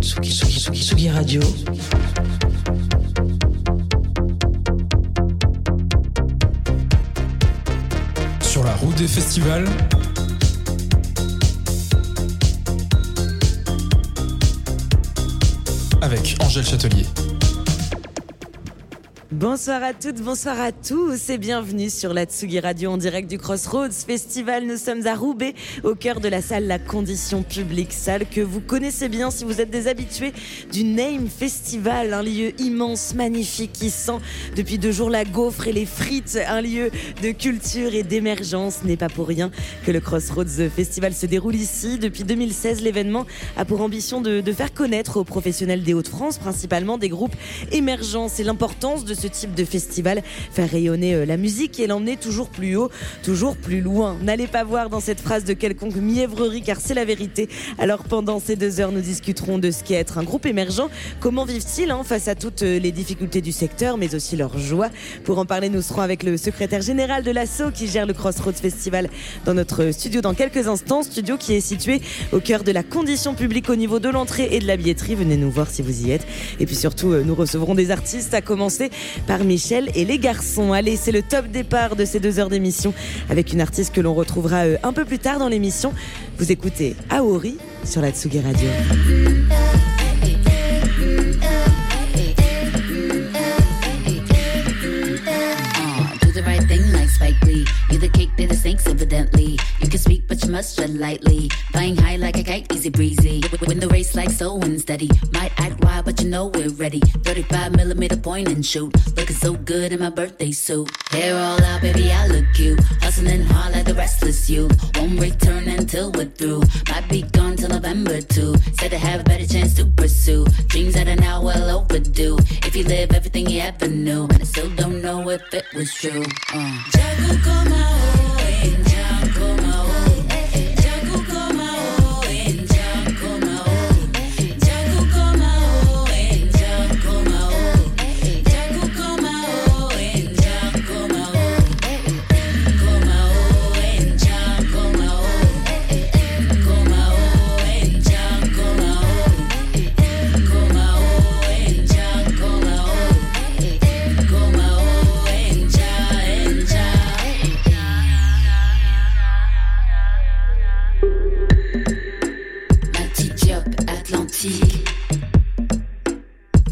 Tsugi, Tsugi, Tsugi, Tsugi Radio. Sur la route des festivals. Avec Angèle Châtelier. Bonsoir à toutes, bonsoir à tous et bienvenue sur la Tsugi Radio en direct du Crossroads Festival. Nous sommes à Roubaix, au cœur de la salle La Condition Publique, salle que vous connaissez bien si vous êtes des habitués du Name Festival, un lieu immense, magnifique qui sent depuis deux jours la gaufre et les frites, un lieu de culture et d'émergence. N'est pas pour rien que le Crossroads Festival se déroule ici. Depuis 2016, l'événement a pour ambition de, de faire connaître aux professionnels des Hauts-de-France, principalement des groupes émergents. C'est l'importance de ce type de festival, faire rayonner euh, la musique et l'emmener toujours plus haut, toujours plus loin. N'allez pas voir dans cette phrase de quelconque mièvrerie car c'est la vérité. Alors pendant ces deux heures, nous discuterons de ce qu'est être un groupe émergent, comment vivent-ils hein, face à toutes euh, les difficultés du secteur, mais aussi leur joie? Pour en parler, nous serons avec le secrétaire général de l'ASSO qui gère le Crossroads Festival dans notre studio dans quelques instants, studio qui est situé au cœur de la condition publique au niveau de l'entrée et de la billetterie. Venez nous voir si vous y êtes. Et puis surtout, euh, nous recevrons des artistes, à commencer par Michel et les garçons. Allez, c'est le top départ de ces deux heures d'émission avec une artiste que l'on retrouvera euh, un peu plus tard dans l'émission. Vous écoutez Aori sur la Tsugi Radio. Like Spike Lee. You the cake, they the snakes, evidently. You can speak, but you must tread lightly. Flying high like a kite, easy breezy. Win the race like so unsteady. Might act wild, but you know we're ready. 35 millimeter point and shoot. Looking so good in my birthday suit. Hair all out, baby, I look cute. Hustling hard like the restless you. Won't return until we're through. Might be gone till November too. Said to have a better chance to pursue. Dreams that are now well overdue. If you live everything you ever knew, and I still don't know if it was true. Uh. Ma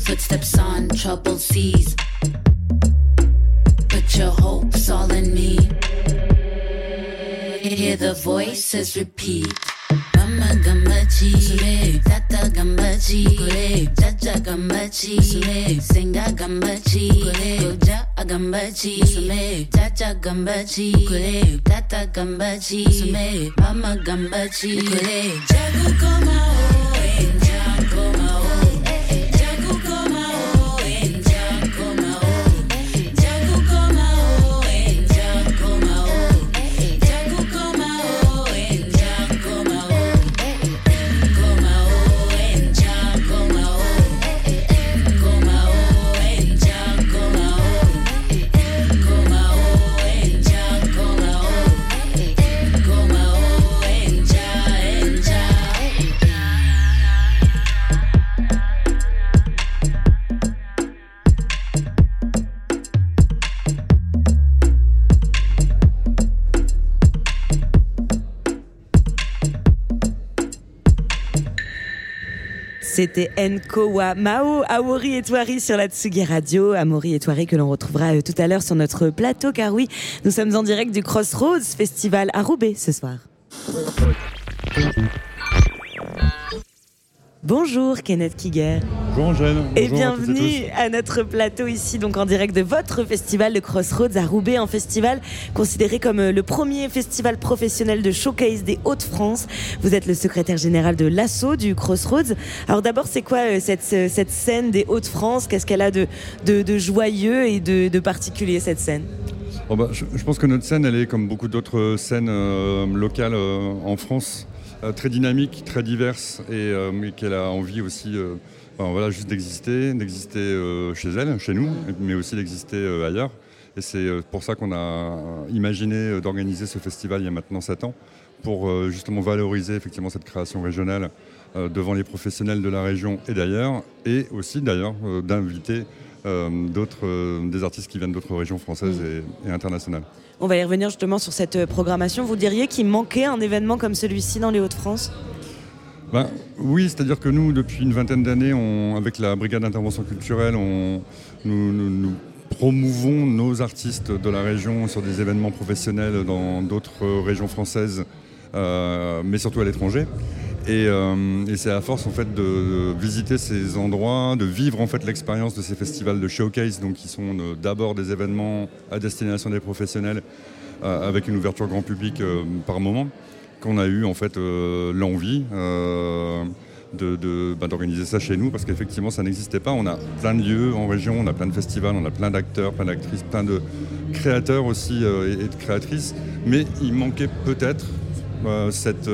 footsteps on troubled seas. Put your hopes all in me. Hear the voices repeat. Gamba gamba chi, tata gamba chi, cha cha gamba chi, singa gamba chi, goja gamba chi, cha cha gamba chi, tata gamba chi, mama gamba chi, jago koma o, jago koma o. C'était Nkowa Mao, Aori et Toari sur la Tsugi Radio. Amori et Toari que l'on retrouvera euh, tout à l'heure sur notre plateau, car oui, nous sommes en direct du Crossroads Festival à Roubaix ce soir. Bonjour Kenneth Kiger Bonjour Angèle. et à bienvenue et à notre plateau ici, donc en direct de votre festival, le Crossroads à Roubaix, un festival considéré comme euh, le premier festival professionnel de showcase des Hauts-de-France. Vous êtes le secrétaire général de l'ASSO du Crossroads. Alors d'abord, c'est quoi euh, cette, ce- cette scène des Hauts-de-France? Qu'est-ce qu'elle a de, de, de joyeux et de, de particulier cette scène? Oh bah, je, je pense que notre scène, elle est comme beaucoup d'autres scènes euh, locales euh, en France, très dynamique, très diverse et euh, mais qu'elle a envie aussi euh, voilà, juste d'exister, d'exister euh, chez elle, chez nous, mais aussi d'exister euh, ailleurs. Et c'est euh, pour ça qu'on a imaginé euh, d'organiser ce festival il y a maintenant 7 ans, pour euh, justement valoriser effectivement cette création régionale devant les professionnels de la région et d'ailleurs, et aussi d'ailleurs d'inviter d'autres, des artistes qui viennent d'autres régions françaises et, et internationales. On va y revenir justement sur cette programmation. Vous diriez qu'il manquait un événement comme celui-ci dans les Hauts-de-France? Ben, oui, c'est-à-dire que nous, depuis une vingtaine d'années, avec la brigade d'intervention culturelle, nous, promouvons nos artistes de la région sur des événements professionnels dans d'autres régions françaises, euh, mais surtout à l'étranger. Euh, et, c'est à force en fait de visiter ces endroits, de vivre en fait l'expérience de ces festivals de showcase, donc qui sont euh, d'abord des événements à destination des professionnels avec une ouverture grand public par moment qu'on a eu en fait euh, l'envie euh, bah, d'organiser ça chez nous parce qu'effectivement ça n'existait pas. On a plein de lieux en région, on a plein de festivals, on a plein d'acteurs, plein d'actrices, plein de créateurs aussi euh, et, de créatrices, mais il manquait peut-être cette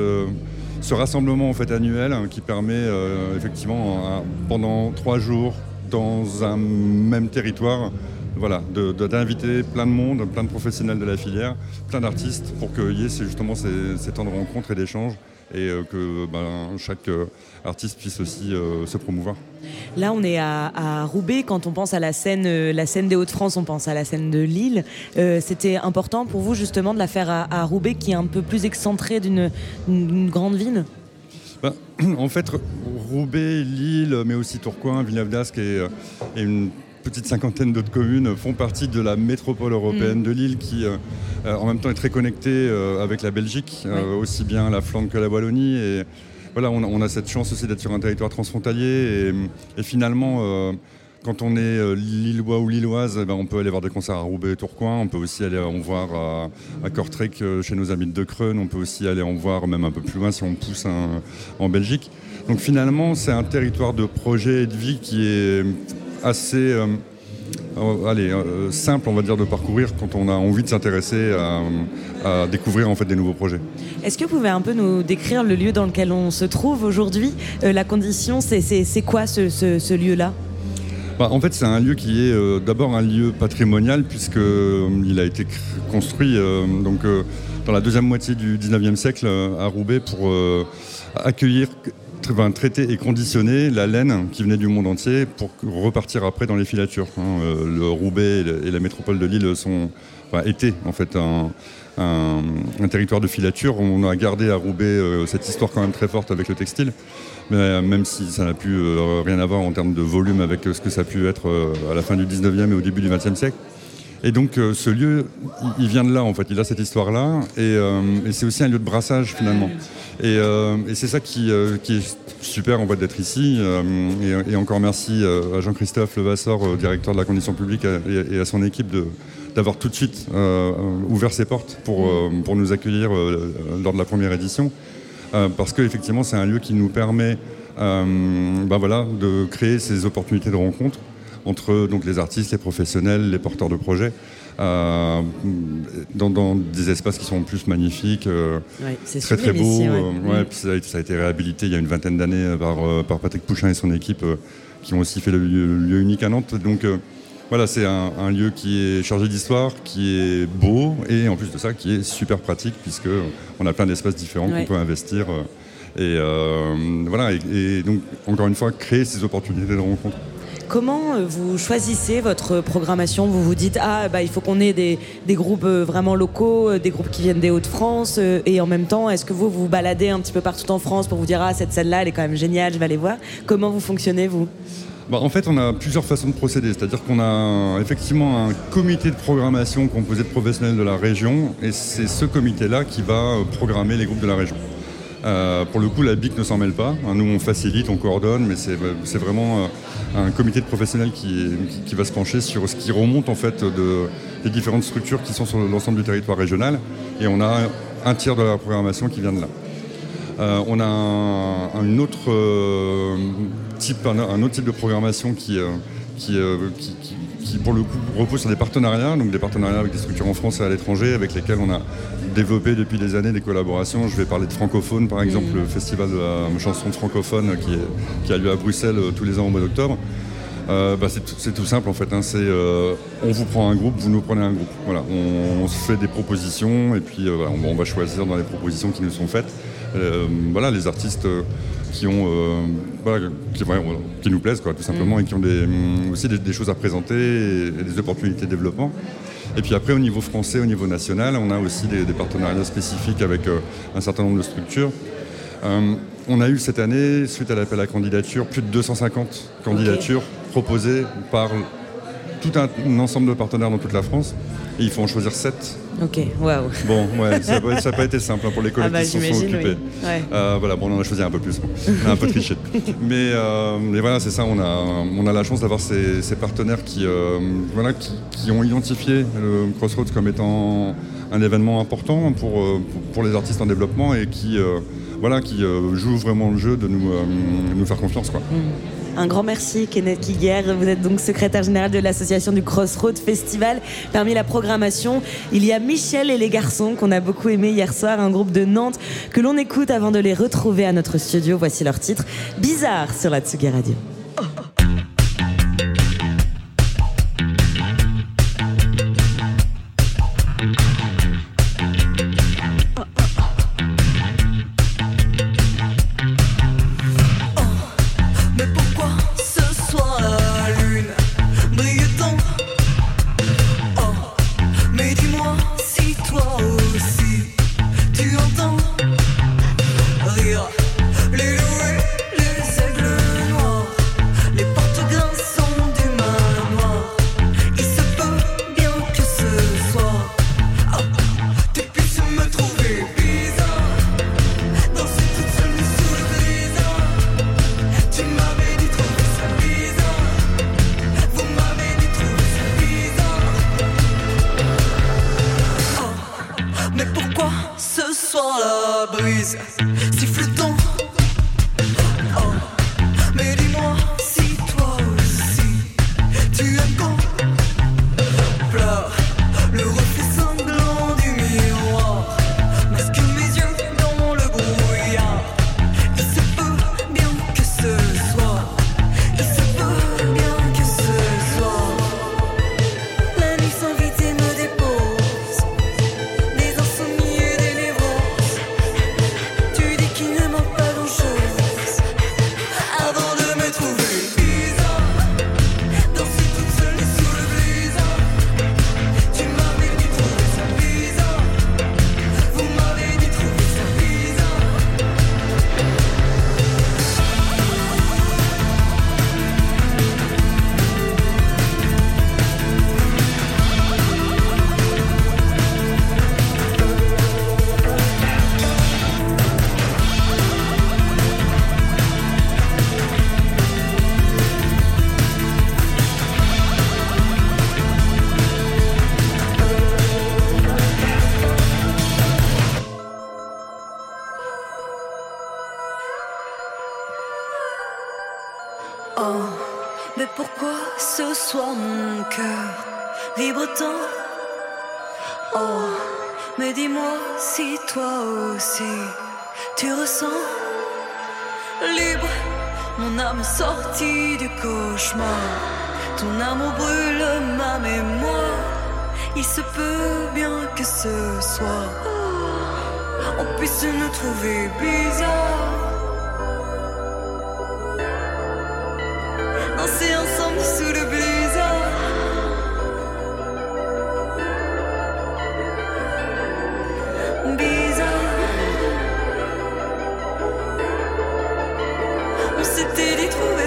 ce rassemblement en annuel hein, qui permet effectivement pendant trois jours dans un même territoire voilà, d'inviter plein de monde, plein de professionnels de la filière, plein d'artistes pour qu'il y ait justement ces, temps de rencontres et d'échanges et euh, que ben, chaque euh, artiste puisse aussi euh, se promouvoir. Là, on est à, Roubaix. Quand on pense à la scène, la scène des Hauts-de-France, on pense à la scène de Lille. C'était important pour vous justement de la faire à, Roubaix, qui est un peu plus excentré d'une grande ville? Ben, en fait, Roubaix, Lille, mais aussi Tourcoing, Villeneuve d'Ascq et, et une petite cinquantaine d'autres communes font partie de la métropole européenne mm. de Lille qui euh, euh, en même temps est très connectée euh, avec la Belgique, aussi bien la Flandre que la Wallonie. Et voilà, on a, cette chance aussi d'être sur un territoire transfrontalier et, finalement quand on est lillois ou lilloise, eh ben, on peut aller voir des concerts à Roubaix et Tourcoing. On peut aussi aller en voir à, à Kortrijk chez nos amis de Creune. On peut aussi aller en voir même un peu plus loin si on pousse en Belgique. Donc finalement, c'est un territoire de projet et de vie qui est assez euh, euh, allez, euh, simple, on va dire, de parcourir quand on a envie de s'intéresser à, découvrir en fait des nouveaux projets. Est-ce que vous pouvez un peu nous décrire le lieu dans lequel on se trouve aujourd'hui? La condition, c'est quoi ce, lieu-là? Bah, en fait, c'est un lieu qui est d'abord un lieu patrimonial puisqu'il a été construit donc, dans la deuxième moitié du 19e siècle à Roubaix pour accueillir traiter et conditionner la laine qui venait du monde entier pour repartir après dans les filatures. Hein. Euh, le Roubaix et la métropole de Lille sont, étaient en fait un, territoire de filature. On a gardé à Roubaix euh, cette histoire quand même très forte avec le textile, euh, même si ça n'a plus rien à voir en termes de volume avec ce que ça a pu être à la fin du 19e et au début du 20e siècle. Et donc ce lieu, il, vient de là en fait, il a cette histoire-là, et, et c'est aussi un lieu de brassage finalement. Euh, et, c'est ça qui, euh, est super en fait d'être ici. Euh, et, encore merci à Jean-Christophe Levasseur, directeur de la condition publique, et, à son équipe d'avoir tout de suite ouvert ses portes pour, pour nous accueillir lors de la première édition. parce qu'effectivement, c'est un lieu qui nous permet ben voilà, de créer ces opportunités de rencontre entre donc, les artistes, les professionnels, les porteurs de projets. Euh, dans, des espaces qui sont plus magnifiques, euh, très très beaux. Euh, mm. ça, a été réhabilité il y a une vingtaine d'années par, par, Patrick Pouchin et son équipe qui ont aussi fait le lieu, unique à Nantes. Donc voilà, c'est un, lieu qui est chargé d'histoire, qui est beau et en plus de ça qui est super pratique puisque on a plein d'espaces différents qu'on peut investir. et voilà, et, donc encore une fois créer ces opportunités de rencontre. Comment euh, vous choisissez votre programmation? Vous vous dites ah bah il faut qu'on ait des, groupes euh, vraiment locaux, euh, des groupes qui viennent des Hauts-de-France, et en même temps est-ce que vous vous baladez un petit peu partout en France pour vous dire ah cette salle-là elle est quand même géniale, je vais aller voir? Comment vous fonctionnez vous? Bah, en fait, on a plusieurs façons de procéder. C'est-à-dire qu'on a effectivement un comité de programmation composé de professionnels de la région, et c'est ce comité-là qui va programmer les groupes de la région. Euh, pour le coup, la BIC ne s'en mêle pas. Nous, on facilite, on coordonne, mais c'est vraiment euh, un comité de professionnels qui, va se pencher sur ce qui remonte en fait de, des différentes structures qui sont sur l'ensemble du territoire régional. Et on a un tiers de la programmation qui vient de là. Euh, on a un, autre, type, un, autre type de programmation qui, qui, qui, pour le coup repose sur des partenariats, donc des partenariats avec des structures en France et à l'étranger, avec lesquelles on a développé depuis des années des collaborations. Je vais parler de Francophone, par exemple, le festival de la chanson francophone qui, qui a lieu à Bruxelles euh, tous les ans au mois d'octobre. Euh, bah, c'est tout, simple en fait. Hein. C'est euh, on vous prend un groupe, vous nous prenez un groupe. Voilà, on, se fait des propositions et puis on, va choisir dans les propositions qui nous sont faites. voilà, les artistes qui ont voilà, qui, nous plaisent quoi, tout simplement, mm. et qui ont des, mm, aussi des, choses à présenter et, des opportunités de développement. Et puis après, au niveau français, au niveau national, on a aussi des, partenariats spécifiques avec un certain nombre de structures. on a eu cette année, suite à l'appel à candidature, plus de 250 candidatures proposées par tout un, ensemble de partenaires dans toute la France. Et il faut en choisir 7. Ok, waouh. Bon, ouais, ça n'a pas, été simple hein, pour les collègues ah bah, qui se sont occupés. Euh, voilà, bon, on en a choisi un peu plus. On a un peu triché. mais, euh, mais voilà, c'est ça, on a, on a la chance d'avoir ces, partenaires qui, euh, voilà, qui, ont identifié le Crossroads comme étant un événement important pour, pour, les artistes en développement et qui, voilà, qui jouent vraiment le jeu de nous, nous faire confiance. Quoi. Mm. Un grand merci, Kenneth Kiguer. Vous êtes donc secrétaire général de l'association du Crossroad Festival. Parmi la programmation, il y a Michel et les garçons qu'on a beaucoup aimé hier soir, un groupe de Nantes que l'on écoute avant de les retrouver à notre studio. Voici leur titre, Bizarre sur la Tsugi Radio.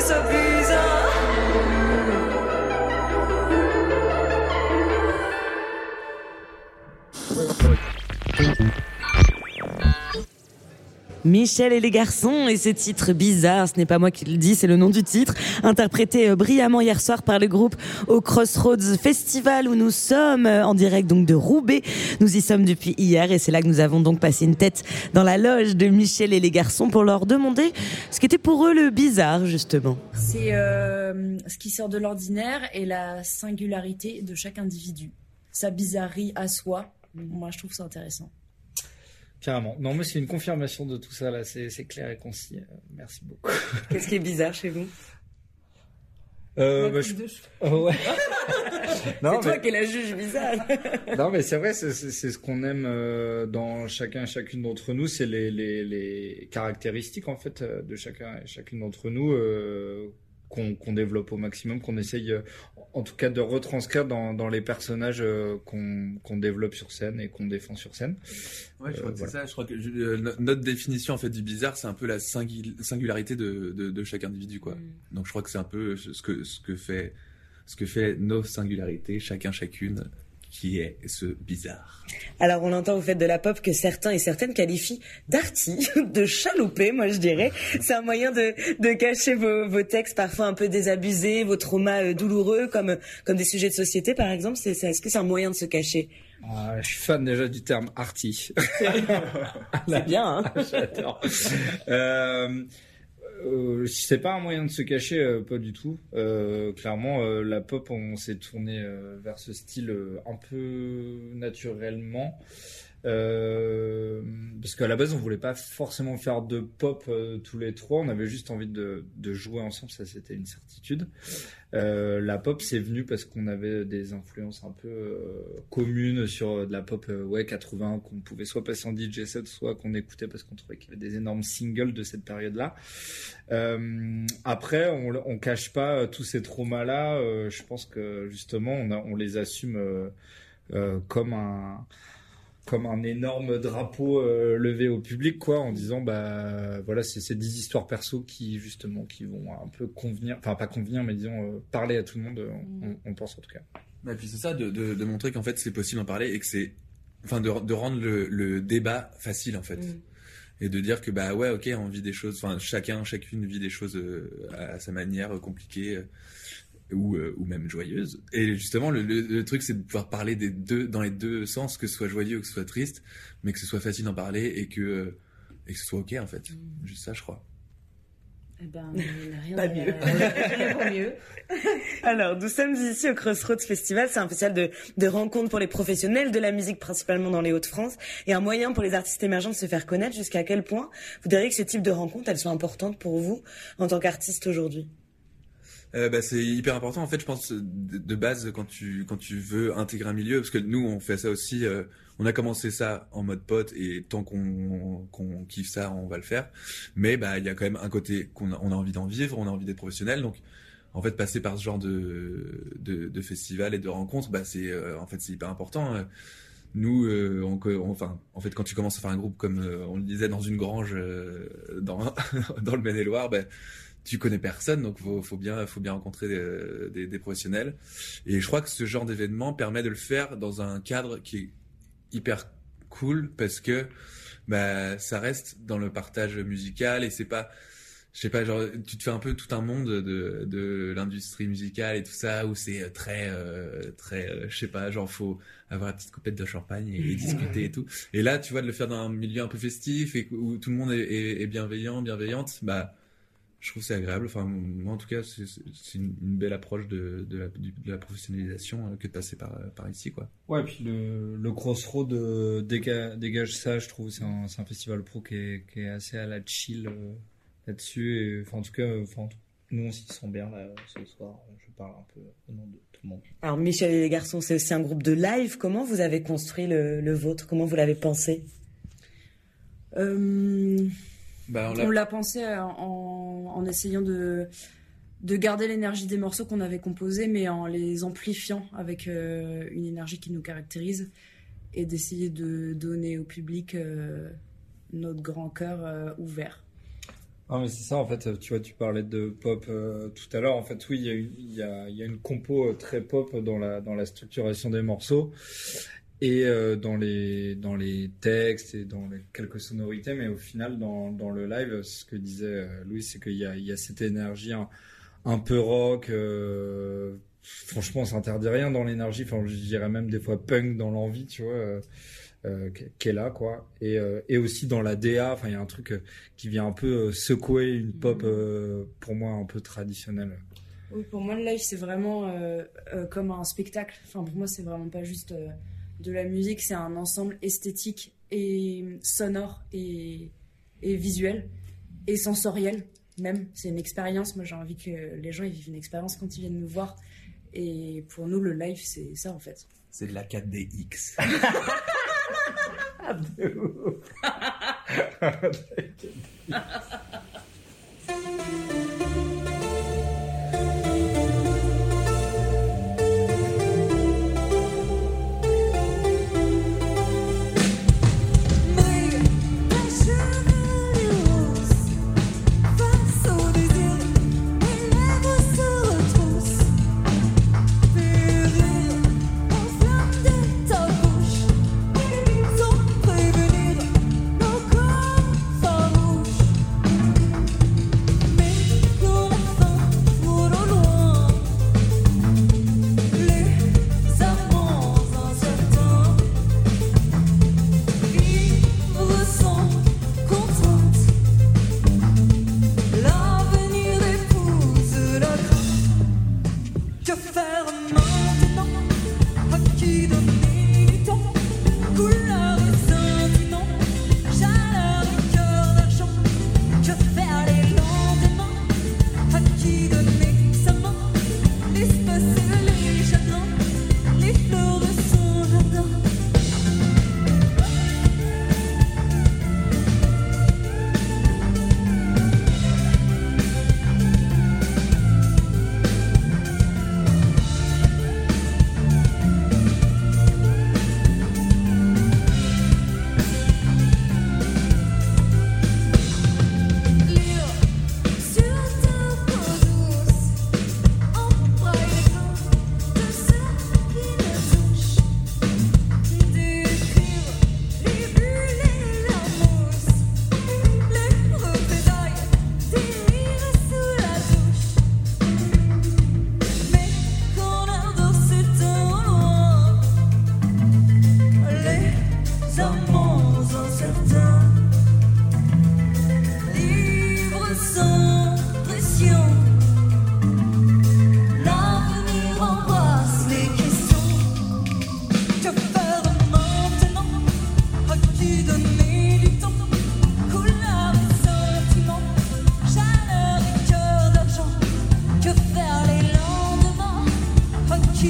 disappear Michel et les garçons et ce titre bizarre, ce n'est pas moi qui le dis, c'est le nom du titre, interprété euh, brillamment hier soir par le groupe au Crossroads Festival où nous sommes euh, en direct donc de Roubaix. Nous y sommes depuis hier et c'est là que nous avons donc passé une tête dans la loge de Michel et les garçons pour leur demander ce qu'était pour eux le bizarre justement. C'est euh, ce qui sort de l'ordinaire et la singularité de chaque individu, sa bizarrerie à soi. Moi je trouve ça intéressant. Carrément. Non, mais c'est une confirmation de tout ça, là. C'est clair et concis. Euh, merci beaucoup. Qu'est-ce qui est bizarre chez vous? Euh, bah, je-. Oh, ouais. non, C'est toi mais... qui es la juge bizarre. non, mais c'est vrai, c'est ce qu'on aime euh, dans chacun et chacune d'entre nous, c'est les, les, les caractéristiques en fait de chacun et chacune d'entre nous euh, qu'on développe au maximum, qu'on essaye euh, en tout cas de retranscrire dans, dans les personnages euh, qu'on développe sur scène et qu'on défend sur scène. Ouais, je Euh, crois que voilà. c'est ça. Je crois que je- euh, notre définition en fait du bizarre, c'est un peu la singul- singularité de, de, de chaque individu, quoi. Donc je crois que c'est un peu ce que ce que fait ce que fait nos singularités, chacun chacune, qui est ce bizarre. Alors on entend au fait de la pop que certains et certaines qualifient d'arty, de chaloupé, moi je dirais. C'est un moyen de, de cacher vos, vos textes parfois un peu désabusés, vos traumas euh, douloureux, comme, comme des sujets de société par exemple. C'est, c'est- est-ce que c'est un moyen de se cacher? Ah, je suis fan déjà du terme arty. C'est bien, hein? J'adore. euh, euh, c'est pas un moyen de se cacher, euh, pas du tout. Euh, clairement, euh, la pop, on s'est tourné euh, vers ce style un peu naturellement. Euh, parce qu'à la base, on voulait pas forcément faire de pop euh, tous les trois. On avait juste envie de, jouer ensemble, ça c'était une certitude. Euh, la pop, c'est venu parce qu'on avait des influences un peu communes sur de la pop ouais 80 qu'on pouvait soit passer en DJ set, soit qu'on écoutait parce qu'on trouvait qu'il y avait des énormes singles de cette période-là. Après, on, on cache pas tous ces traumas-là. je pense que justement, on, les assume comme un comme un énorme drapeau euh, levé au public quoi en disant bah voilà c'est c'est des histoires perso qui justement qui vont un peu convenir enfin pas convenir mais disons euh, parler à tout le monde on, on pense en tout cas. Et puis c'est ça, de, de, de montrer qu'en fait c'est possible d'en parler et que c'est, enfin de, de rendre le, le débat facile en fait. Et de dire que bah ouais ok on vit des choses, enfin chacun chacune vit des choses euh, à, à sa manière euh, compliquées euh, ou, euh, ou même joyeuses. Et justement le, le, le truc c'est de pouvoir parler des deux dans les deux sens, que ce soit joyeux ou que ce soit triste, mais que ce soit facile d'en parler et que euh, et que ce soit ok en fait. Juste ça je crois. Eh ben, rien Pas mieux. rien pour mieux. Alors, nous sommes ici au Crossroads Festival. C'est un festival de, de rencontres pour les professionnels de la musique, principalement dans les Hauts-de-France, et un moyen pour les artistes émergents de se faire connaître. Jusqu'à quel point vous diriez que ce type de rencontres, elles sont importantes pour vous en tant qu'artiste aujourd'hui? Euh, bah, c'est hyper important en fait je pense de, de base quand tu quand tu veux intégrer un milieu parce que nous on fait ça aussi euh, on a commencé ça en mode pote et tant qu'on qu'on kiffe ça on va le faire. Mais bah il y a quand même un côté qu'on a, on a envie d'en vivre on a envie d'être professionnel. Donc en fait passer par ce genre de de, festival et de rencontres bah c'est euh, en fait c'est hyper important euh, nous, enfin, en fait, quand tu commences à faire un groupe comme on le disait dans une grange dans dans le Maine-et-Loire, tu connais personne, donc faut, faut bien, faut bien rencontrer des, des, professionnels. Et je crois que ce genre d'événement permet de le faire dans un cadre qui est hyper cool parce que bah, ça reste dans le partage musical et c'est pas, je sais pas, genre tu te fais un peu tout un monde de, de l'industrie musicale et tout ça où c'est très, euh, très, euh, je sais pas, genre faut avoir la petite coupette de champagne et, discuter et tout. Et là, tu vois, de le faire dans un milieu un peu festif et où tout le monde est, est bienveillant, bienveillante, bah je trouve que c'est agréable. Enfin, moi, en tout cas, c'est une, une belle approche de, de, la, du- de la professionnalisation euh, que de passer par, par ici, quoi. Ouais, puis le, le Crossroad euh, déga- dégage ça, je trouve. C'est un, c'est un festival pro qui est, qui est assez à la chill euh, là-dessus. Et, Enfin, en tout cas, euh, enfin, nous, on s'y sent bien là, ce soir. Je parle un peu au nom de tout le monde. Alors, Michel et les garçons, c'est aussi un groupe de live. Comment vous avez construit le, le vôtre? Comment vous l'avez pensé? Euh, Bah, on l'a pensé euh, en, en essayant de, de garder l'énergie des morceaux qu'on avait composés, mais en les amplifiant avec euh, une énergie qui nous caractérise et d'essayer de donner au public euh, notre grand cœur euh, ouvert. Ah, mais c'est ça, en fait, tu vois, tu parlais de pop euh, tout à l'heure. En fait, oui, il y, a une- il y, a, il y a une compo très pop dans la, dans la structuration des morceaux et euh, dans, les, dans les textes et dans les quelques sonorités. Mais au final, dans, dans le live, ce que disait euh, Louis, c'est qu'il y a, il y a cette énergie un, un peu rock. euh, franchement, on s'interdit rien dans l'énergie. Enfin, je dirais même des fois punk dans l'envie, tu vois. euh, qui est là quoi et, euh, et aussi dans la DA enfin il y a un truc euh, qui vient un peu secouer une pop euh, pour moi un peu traditionnelle Oui, pour moi, le live, c'est vraiment comme un spectacle. Enfin, pour moi, c'est vraiment pas juste de la musique, c'est un ensemble esthétique et sonore et, et visuel et sensoriel. même. C'est une expérience. Moi, j'ai envie que les gens ils vivent une expérience quand ils viennent nous voir. Et pour nous, le live, c'est ça en fait. C'est de la 4DX. Face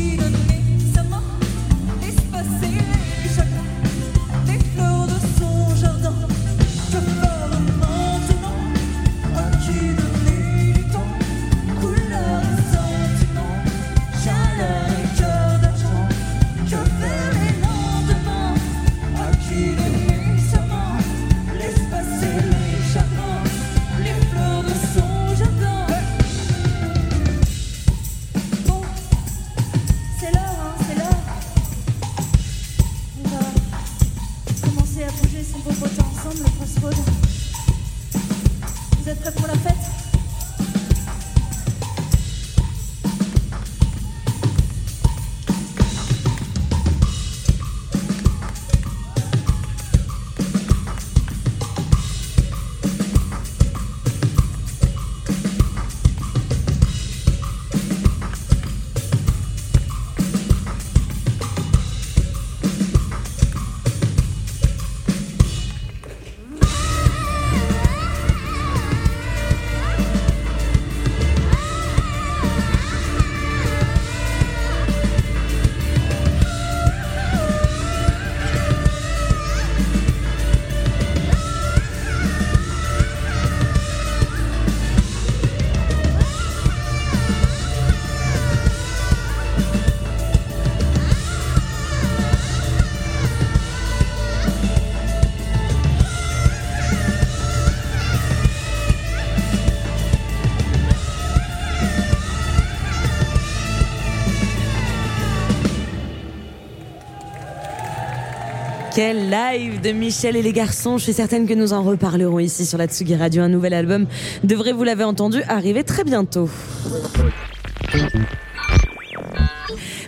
À qui donner Quel live de Michel et les garçons. Je suis certaine que nous en reparlerons ici sur la Tsugi Radio. Un nouvel album devrait, vous l'avez entendu, arriver très bientôt.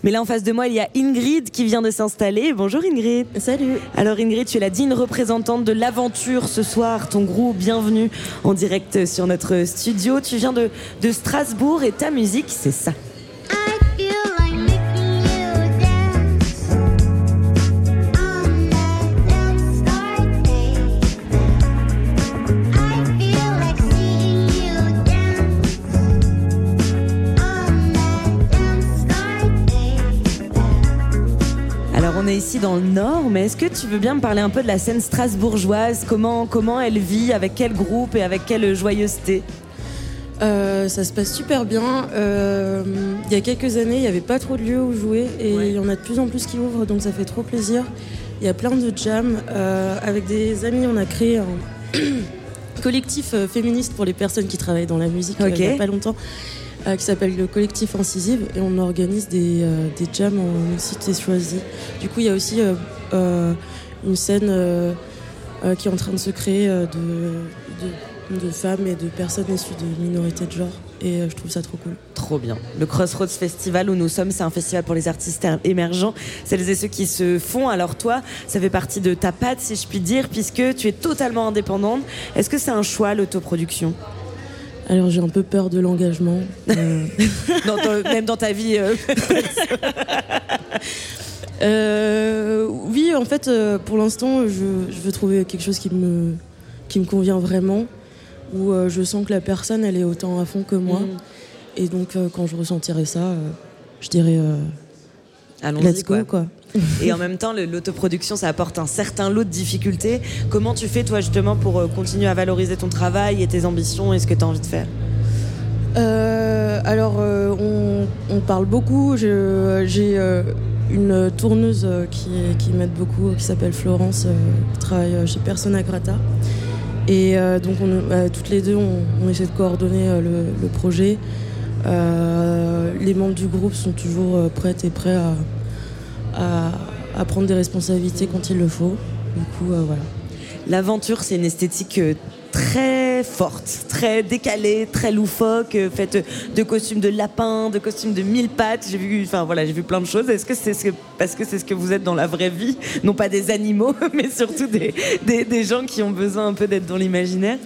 Mais là, en face de moi, il y a Ingrid qui vient de s'installer. Bonjour Ingrid. Salut. Alors Ingrid, tu es la digne représentante de l'aventure ce soir. Ton groupe, bienvenue en direct sur notre studio. Tu viens de, de Strasbourg et ta musique, c'est ça. Dans le Nord, mais est-ce que tu veux bien me parler un peu de la scène strasbourgeoise? Comment, comment elle vit? Avec quel groupe et avec quelle joyeuseté? Euh, ça se passe super bien. Euh, il y a quelques années, il n'y avait pas trop de lieux où jouer et il y en a de plus en plus qui ouvrent, donc ça fait trop plaisir. Il y a plein de jams. Euh, avec des amis, on a créé un collectif féministe pour les personnes qui travaillent dans la musique il n'y a pas longtemps. Euh, qui s'appelle le collectif Incisive et on organise des, euh, des jams en cité choisie. Du coup, il y a aussi euh, euh, une scène qui est en train de se créer de, femmes et de personnes issues de minorités de genre et je trouve ça trop cool. Trop bien. Le Crossroads Festival où nous sommes, c'est un festival pour les artistes émergents, celles et ceux qui se font. Alors toi, ça fait partie de ta patte, si je puis dire, puisque tu es totalement indépendante. Est-ce que c'est un choix, l'autoproduction? Alors j'ai un peu peur de l'engagement. euh, Dans Même dans ta vie euh, Euh, oui, en fait, pour l'instant, je, je veux trouver quelque chose qui me, qui me convient vraiment, où je sens que la personne, elle est autant à fond que moi. Mm. Et donc, quand je ressentirai ça, je dirais Allons-y, let's go, quoi. quoi. Et en même temps, l'autoproduction, ça apporte un certain lot de difficultés. Comment tu fais, toi, justement, pour euh, continuer à valoriser ton travail et tes ambitions et ce que tu as envie de faire? Euh, alors, euh, on, parle beaucoup. J'ai une tourneuse qui, m'aide beaucoup, qui s'appelle Florence, qui travaille chez Persona Grata. Et donc, on, toutes les deux, on, essaie de coordonner le, le projet. Les membres du groupe sont toujours prêtes et prêts à, à, prendre des responsabilités quand il le faut. Du coup, euh, voilà. L'aventure, c'est une esthétique euh, très forte, très décalée, très loufoque, euh, faite de costumes de lapin, de costumes de mille pattes. J'ai vu, enfin voilà, j'ai vu plein de choses. Est-ce que c'est ce que, parce que c'est ce que vous êtes dans la vraie vie, non pas des animaux, mais surtout des, des gens qui ont besoin un peu d'être dans l'imaginaire?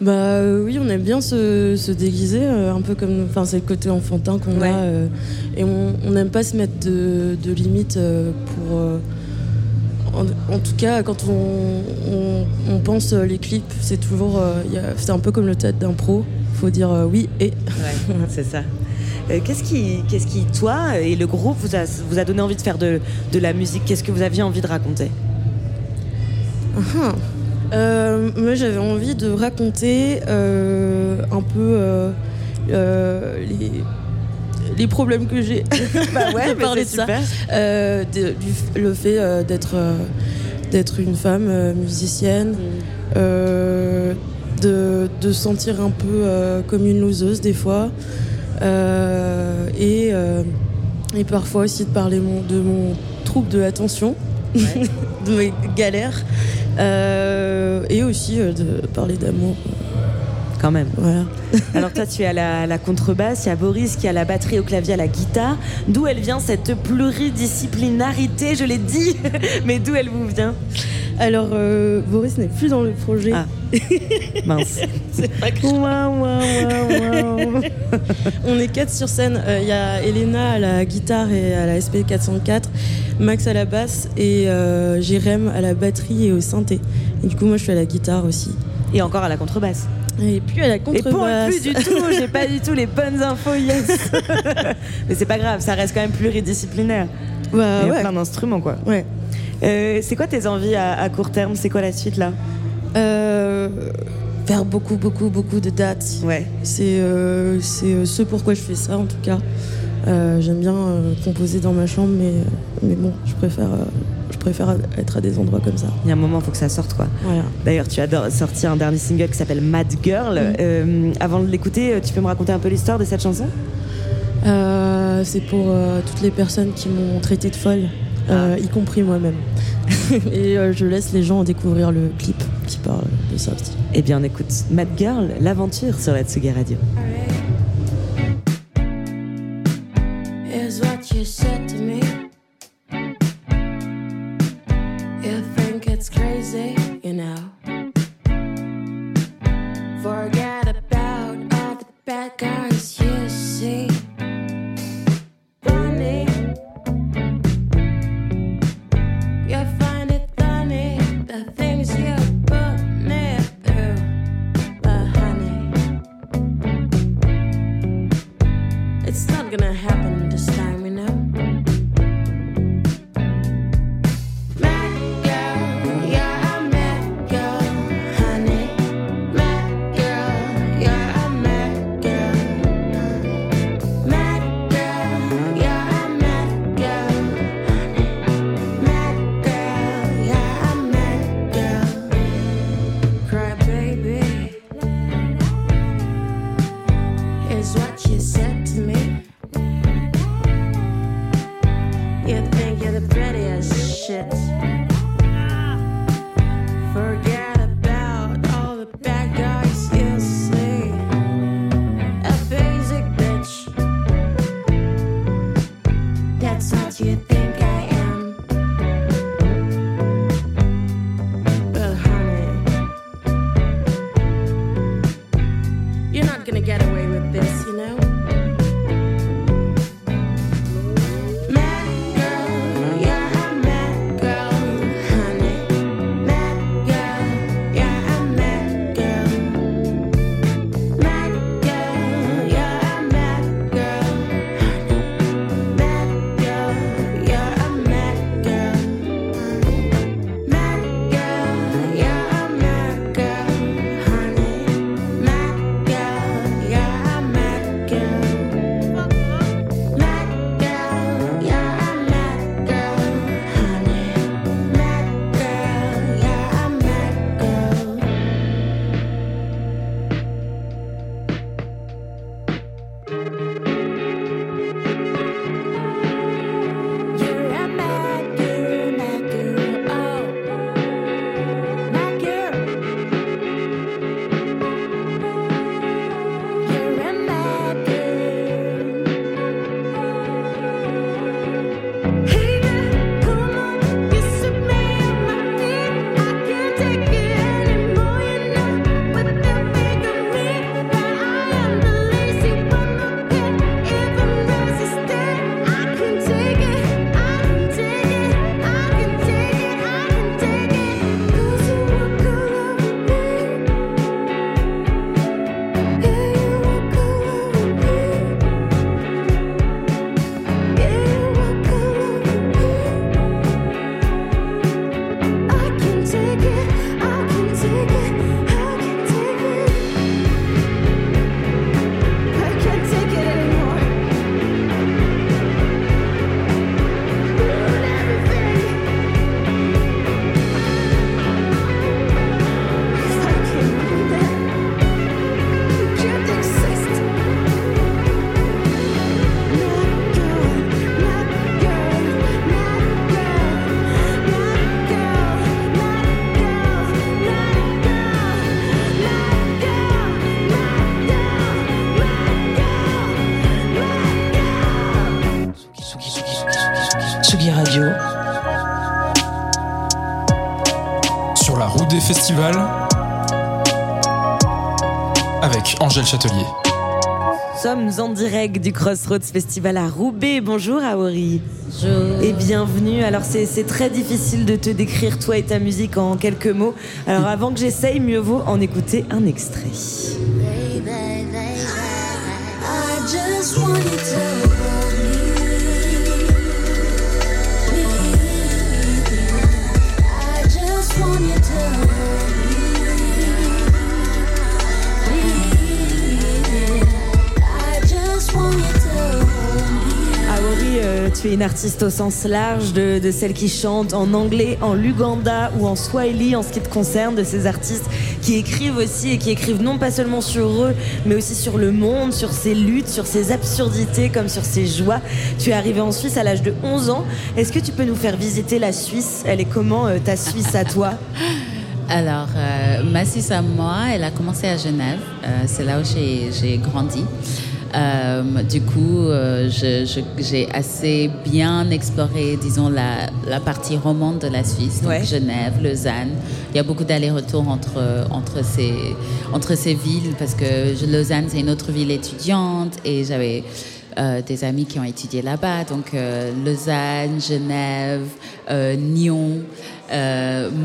Bah euh, oui, on aime bien se, se déguiser, euh, un peu comme, enfin c'est le côté enfantin qu'on Ouais. a, euh, et on n'aime pas se mettre de, de limites pour. en, en tout cas, quand on, on, on pense les clips, c'est toujours, c'est un peu comme le théâtre d'impro. Faut dire oui et. Ouais, c'est ça. Qu'est-ce qui, qu'est-ce qui, toi et le groupe, vous a, vous a donné envie de faire de, de la musique? Qu'est-ce que vous aviez envie de raconter? Ah. Euh, moi, j'avais envie de raconter euh, un peu euh, les, les problèmes que j'ai. Bah ouais, parler de ça. super. De- du- le fait d'être d'être une femme musicienne, euh, de, de se sentir un peu comme une loseuse des fois, et, et parfois aussi de parler mon- de mon trouble de l'attention, de mes galères, euh, et aussi euh, de parler d'amour. Quand même. Voilà. Alors toi, tu es à la, la contrebasse, il y a Boris qui a la batterie au clavier, à la guitare. D'où elle vient cette pluridisciplinarité Je l'ai dit, mais d'où elle vous vient? Alors, euh, Boris n'est plus dans le projet. Ah. Mince. C'est pas. On est quatre sur scène. Euh, Il y a Elena à la guitare et à la SP404, Max à la basse et euh, Jérém à la batterie et au synthé. Et du coup, moi, je suis à la guitare aussi. Et encore à la contrebasse. Et puis à la Et contrebasse. plus du tout, j'ai pas du tout les bonnes infos, yes. mais c'est pas grave, ça reste quand même pluridisciplinaire. Bah, Il y a ouais. plein d'instruments, quoi. Ouais. Euh, c'est quoi tes envies à, à court terme? C'est quoi la suite là? Euh, faire beaucoup, beaucoup, beaucoup de dates. Ouais. C'est euh, c'est, euh, ce pourquoi je fais ça en tout cas. Euh, J'aime bien euh, composer dans ma chambre, mais, mais bon, je préfère, euh, préfère être à des endroits comme ça. Il y a un moment, il faut que ça sorte, quoi. Voilà. D'ailleurs, tu as sorti un dernier single qui s'appelle Mad Girl. Mm. Euh, avant de l'écouter, euh, tu peux me raconter un peu l'histoire de cette chanson? Euh, c'est pour euh, toutes les personnes qui m'ont traité de folle, euh, y compris moi-même. Et euh, je laisse les gens découvrir le clip qui parle de ça aussi. Eh bien, on écoute Mad Girl, l'aventure sur la Tsugi Radio. is what you said gonna get away Châtelier. Nous sommes en direct du Crossroads Festival à Roubaix. Bonjour Aori. Bonjour. Et bienvenue. Alors c'est c'est très difficile de te décrire toi et ta musique en quelques mots. Alors avant que j'essaye, mieux vaut en écouter un extrait. Es une artiste au sens large de, de celles qui chantent en anglais, en luganda ou en swahili en ce qui te concerne, de ces artistes qui écrivent aussi et qui écrivent non pas seulement sur eux, mais aussi sur le monde, sur ses luttes, sur ses absurdités comme sur ses joies. Tu es arrivé en Suisse à l'âge de 11 ans. Est-ce que tu peux nous faire visiter la Suisse? Elle est comment euh, ta Suisse à toi? Alors, euh, ma Suisse à moi, elle a commencé à Genève. Euh, c'est là où j'ai grandi. Euh, du coup, euh, j'ai assez bien exploré, disons, la, la partie romande de la Suisse, donc Ouais. Genève, Lausanne. Il y a beaucoup d'allers-retours entre, entre, ces, entre ces villes parce que Lausanne, c'est une autre ville étudiante et j'avais euh, des amis qui ont étudié là-bas. Donc, euh, Lausanne, Genève, euh, Nyon,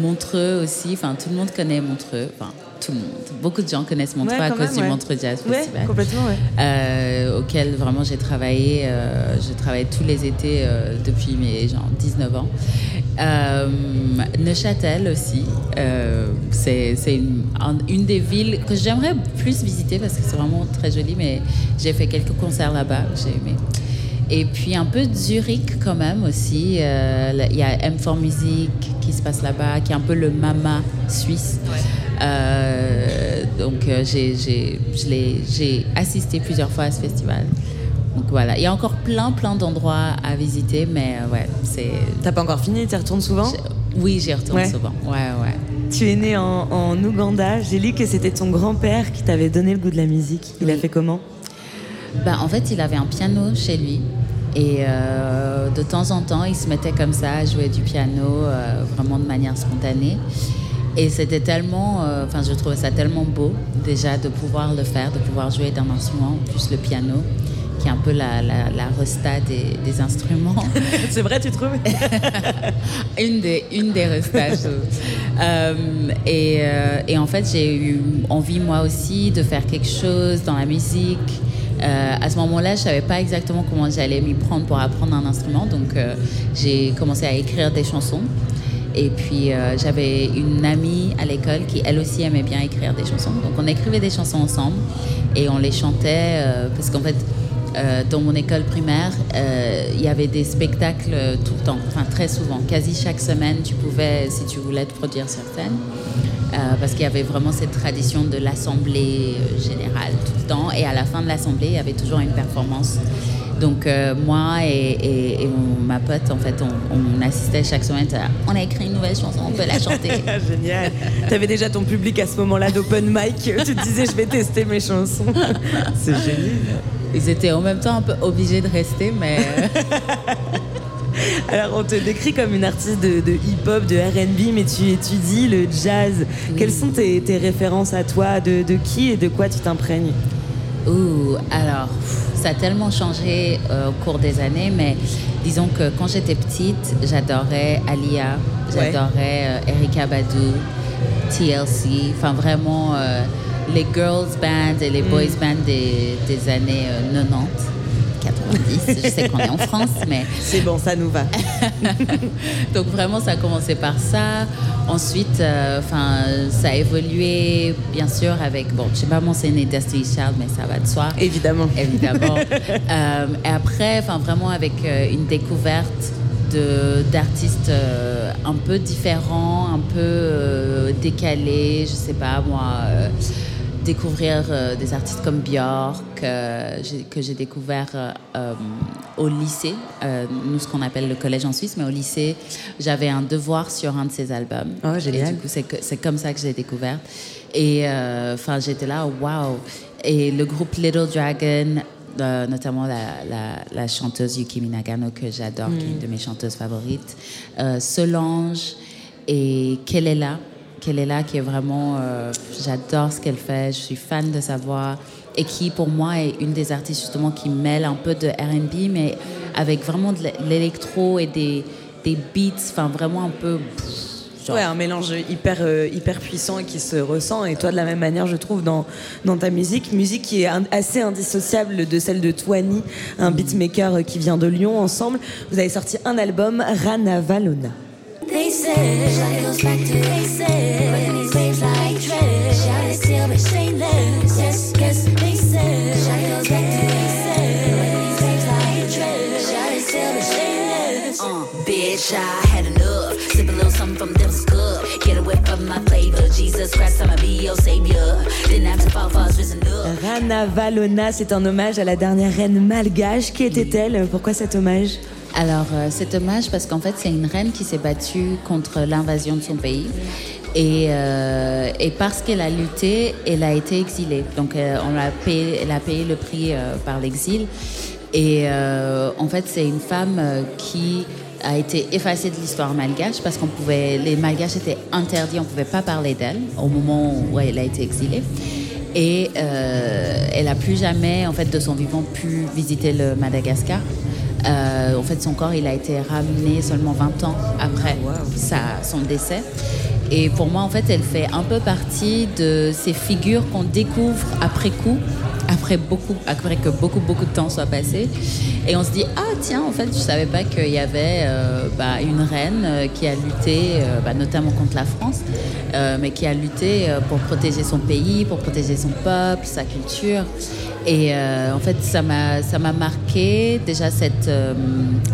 Montreux aussi. Enfin, tout le monde connaît Montreux. Enfin, tout le monde. Beaucoup de gens connaissent Montreux Ouais, à cause même, du ouais. Montreux Jazz Ouais, Festival. complètement, ouais. Euh, auquel vraiment j'ai travaillé. euh, j'ai travaillé tous les étés euh, depuis mes genre 19 ans. Euh, Neuchâtel aussi. euh, c'est c'est une, un- une des villes que j'aimerais plus visiter parce que c'est vraiment très joli, mais j'ai fait quelques concerts là-bas, j'ai aimé. Et puis un peu de Zurich quand même aussi. Euh, Il y a M4 Music qui se passe là-bas, qui est un peu le mama suisse. Euh, Donc euh, j'ai, assisté plusieurs fois à ce festival. Donc voilà, il y a encore plein plein d'endroits à visiter, mais euh, ouais, c'est. T'as pas encore fini, tu y retournes souvent? Oui, j'y retourne Ouais. souvent. Ouais, ouais. Tu es né en, en Ouganda. J'ai lu que c'était ton grand-père qui t'avait donné le goût de la musique. Il a fait comment? Bah, en fait, il avait un piano chez lui. Et euh, de temps en temps, il se mettait comme ça à jouer du piano, euh, vraiment de manière spontanée. Et c'était tellement, euh, enfin, je trouvais ça tellement beau déjà de pouvoir le faire, de pouvoir jouer d'un instrument, en plus le piano, qui est un peu la, la, la resta des, des instruments. C'est vrai, tu trouves? Une des, une des restas, je. Euh, et, euh, et en fait, j'ai eu envie moi aussi de faire quelque chose dans la musique. Euh, à ce moment-là, je savais pas exactement comment j'allais m'y prendre pour apprendre un instrument, donc euh, j'ai commencé à écrire des chansons. Et puis euh, j'avais une amie à l'école qui elle aussi aimait bien écrire des chansons. Donc on écrivait des chansons ensemble et on les chantait euh, parce qu'en fait euh, dans mon école primaire il y avait des spectacles tout le temps, enfin très souvent, quasi chaque semaine tu pouvais si tu voulais te produire. Euh, parce qu'il y avait vraiment cette tradition de l'assemblée générale tout le temps et à la fin de l'assemblée il y avait toujours une performance donc euh, moi et, et- et mon- ma pote, en fait, on, on assistait chaque semaine. à, On a écrit une nouvelle chanson, on peut la chanter. Génial. T'avais déjà ton public à ce moment-là d'open mic. Tu te disais, je vais tester mes chansons. C'est génial. Ils étaient en même temps un peu obligés de rester, mais Alors, on te décrit comme une artiste de, de hip-hop, de RB, mais tu étudies le jazz. Quelles sont tes, tes références à toi? De, de qui et de quoi tu t'imprègnes? Ouh, alors, pff, ça a tellement changé euh, au cours des années, mais disons que quand j'étais petite, j'adorais Alia, j'adorais euh, Erika Badu, TLC, enfin vraiment euh, les girls bands et les boys bands des, des années euh, 90. 90, je sais qu'on est en France, mais... C'est bon, ça nous va. Donc vraiment, ça a commencé par ça. Ensuite, euh, ça a évolué, bien sûr, avec... Bon, je sais pas mentionner Destiny's Child, mais ça va de soi. Évidemment. Évidemment. Euh, et après, enfin, vraiment avec euh, une découverte d'artistes euh, un peu différents, un peu euh, décalés, je sais pas moi, euh, découvrir euh, des artistes comme Björk, euh, que j'ai découvert euh, au lycée, nous ce qu'on appelle le collège en Suisse, mais au lycée, j'avais un devoir sur un de ses albums. Oh, génial. Et du coup, c'est comme ça que j'ai découvert. Et enfin, j'étais là, waouh! Et le groupe Little Dragon, euh, notamment la, la- la chanteuse Yuki Minagano, que j'adore, qui est une de mes chanteuses favorites, euh, Solange et Kelela. Kelela, qui est vraiment. euh, j'adore ce qu'elle fait, je suis fan de sa voix. Et qui, pour moi, est une des artistes justement qui mêle un peu de RB, mais avec vraiment de l'électro et des, des beats, enfin vraiment un peu. genre- Ouais, un mélange hyper, euh, hyper puissant et qui se ressent. Et toi, de la même manière, je trouve, dans, dans ta musique, musique qui est un- assez indissociable de celle de Twani, un beatmaker euh, qui vient de Lyon. Ensemble, vous avez sorti un album, Rana Valona. They said, shawty goes back to they said, in these waves like tread, shawty still but shameless. Yes, yes, they said, shawty goes back to they said, these waves like tread, shawty still but shameless. Uh, bitch, I had enough. Sip a little something from Devil's Cup. Get a whiff of my flavor. Jesus Christ, I'ma be your savior. Didn't have to fall for us, risen up. Rana Valona, c'est un hommage à la dernière reine malgache. Qui était-elle? Pourquoi cet hommage? Alors, euh, cet hommage, parce qu'en fait, c'est une reine qui s'est battue contre l'invasion de son pays. Et, euh, parce qu'elle a lutté, elle a été exilée. Donc, euh, on l'a payé, elle a payé le prix par l'exil. Et en fait, c'est une femme qui a été effacée de l'histoire malgache parce qu'on pouvait, les malgaches étaient interdits, on pouvait pas parler d'elle au moment où elle a été exilée. Et elle a plus jamais, en fait, de son vivant, pu visiter le Madagascar. Euh, en fait, son corps, il a été ramené seulement 20 ans après sa- son décès. Et pour moi, en fait, elle fait un peu partie de ces figures qu'on découvre après coup, après, beaucoup, après que beaucoup, beaucoup de temps soit passé. Et on se dit, ah tiens, en fait, je savais pas qu'il y avait euh, bah, une reine euh, qui a lutté, euh, bah, notamment contre la France, euh, mais qui a lutté pour protéger son pays, pour protéger son peuple, sa culture. Et en fait, ça m'a ça m'a marqué déjà cette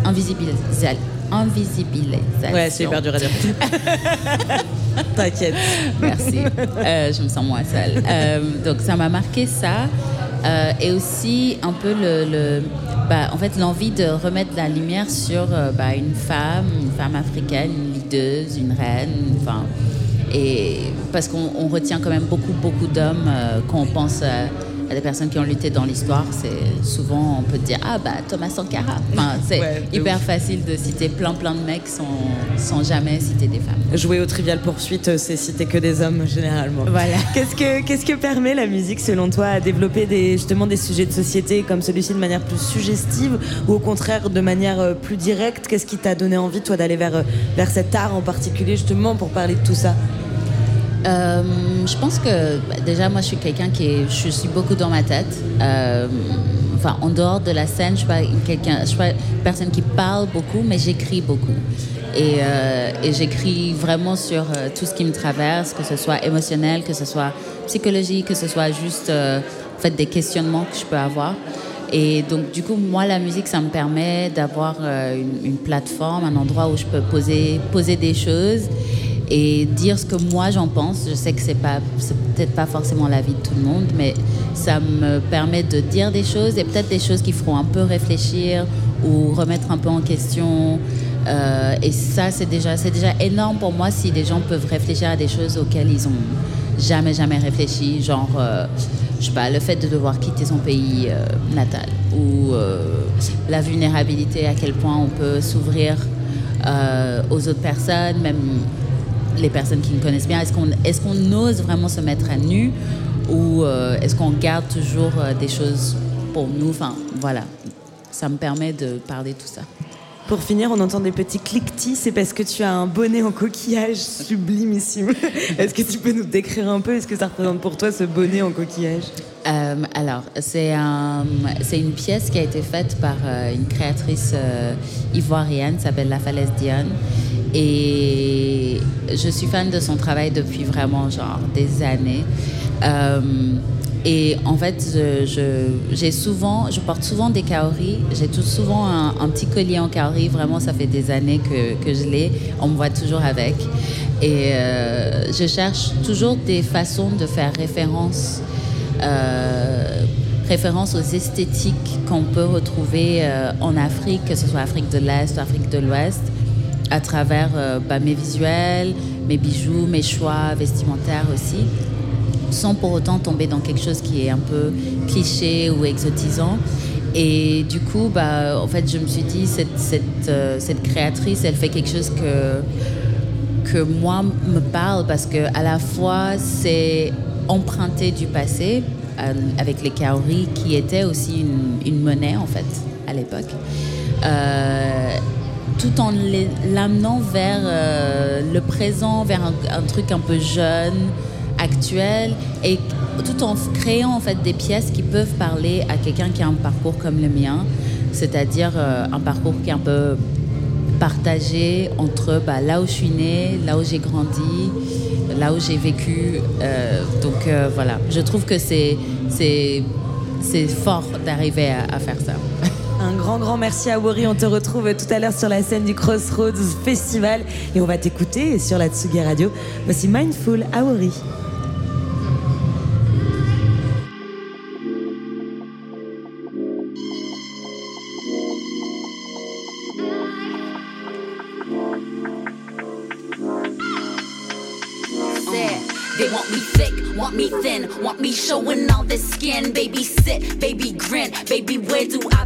invisibilisation. invisibilisation. Ouais, c'est hyper dur à dire. T'inquiète. Merci. Euh, je me sens moins seule. Euh, donc ça m'a marqué ça. Euh, et aussi un peu le, bah, l'envie de remettre la lumière sur euh, bah, une femme, une femme africaine, une leaduse, une reine, et parce qu'on on retient quand même beaucoup beaucoup d'hommes euh, quand on pense à, à des personnes qui ont lutté dans l'histoire, c'est souvent on peut dire ah bah Thomas Sankara. Enfin, c'est Ouais, hyper ouf. facile de citer plein plein de mecs sans, sans jamais citer des femmes. Jouer au Trivial Poursuite, euh, c'est citer que des hommes généralement. Voilà. Qu'est-ce que, qu'est-ce que permet la musique selon toi à développer des, justement des sujets de société comme celui-ci de manière plus suggestive ou au contraire de manière euh, plus directe? Qu'est-ce qui t'a donné envie toi d'aller vers, euh, vers cet art en particulier justement pour parler de tout ça? Euh, je pense que bah, déjà moi je suis quelqu'un qui est, je suis beaucoup dans ma tête. Euh, enfin en dehors de la scène, je suis quelqu'un, je suis pas une personne qui parle beaucoup, mais j'écris beaucoup. Et, euh, j'écris vraiment sur tout ce qui me traverse, que ce soit émotionnel, que ce soit psychologique, que ce soit juste en fait des questionnements que je peux avoir. Et donc, du coup, moi, la musique, ça me permet d'avoir une, une plateforme, un endroit où je peux poser, poser des choses et dire ce que moi j'en pense. Je sais que c'est pas, peut-être pas forcément l'avis de tout le monde, mais ça me permet de dire des choses et peut-être des choses qui feront un peu réfléchir ou remettre un peu en question. Euh, et ça, c'est déjà, c'est déjà énorme pour moi si des gens peuvent réfléchir à des choses auxquelles ils ont jamais, jamais réfléchi, genre, euh, je sais pas, le fait de devoir quitter son pays euh, natal ou euh, la vulnérabilité, à quel point on peut s'ouvrir aux autres personnes, même les personnes qui nous connaissent bien. Est-ce qu'on est qu'on ose vraiment se mettre à nu ou euh, est-ce qu'on garde toujours euh, des choses pour nous? Enfin, voilà, ça me permet de parler de tout ça. Pour finir, on entend des petits cliquetis, c'est parce que tu as un bonnet en coquillage sublimissime. Est-ce que tu peux nous décrire un peu, est-ce que ça représente pour toi ce bonnet en coquillage? Euh, alors, c'est un, une pièce qui a été faite par une créatrice ivoirienne, s'appelle La Falaise Diane. Et je suis fan de son travail depuis vraiment genre des années. Euh, et en fait, souvent, je porte souvent des kaoris. J'ai tout souvent un, petit collier en kaori. Vraiment, ça fait des années que, que je l'ai. On me voit toujours avec. Et euh, je cherche toujours des façons de faire référence euh, référence aux esthétiques qu'on peut retrouver en Afrique, que ce soit Afrique de l'Est ou Afrique de l'Ouest, à travers euh, bah, mes visuels, mes bijoux, mes choix vestimentaires aussi, sans pour autant tomber dans quelque chose qui est un peu cliché ou exotisant. Et du coup, bah, en fait, je me suis dit, cette, cette, euh, cette créatrice, elle fait quelque chose que, que moi me parle parce que à la fois c'est emprunté du passé euh, avec les kaoris qui étaient aussi une, monnaie en fait à l'époque tout en l'amenant vers euh, le présent vers un, truc un peu jeune actuel et tout en créant en fait des pièces qui peuvent parler à quelqu'un qui a un parcours comme le mien c'est-à-dire euh, un parcours qui est un peu partagé entre bah, là où je suis née, là où j'ai grandi, là où j'ai vécu. Euh, donc voilà, je trouve que c'est fort d'arriver à faire ça. Un grand, grand merci à Wori. On te retrouve tout à l'heure sur la scène du Crossroads Festival et on va t'écouter sur la Tsugi Radio. Voici Mindful à Wori. Want me thin, want me showing all skin. Baby, sit, baby, grin. Baby, where do I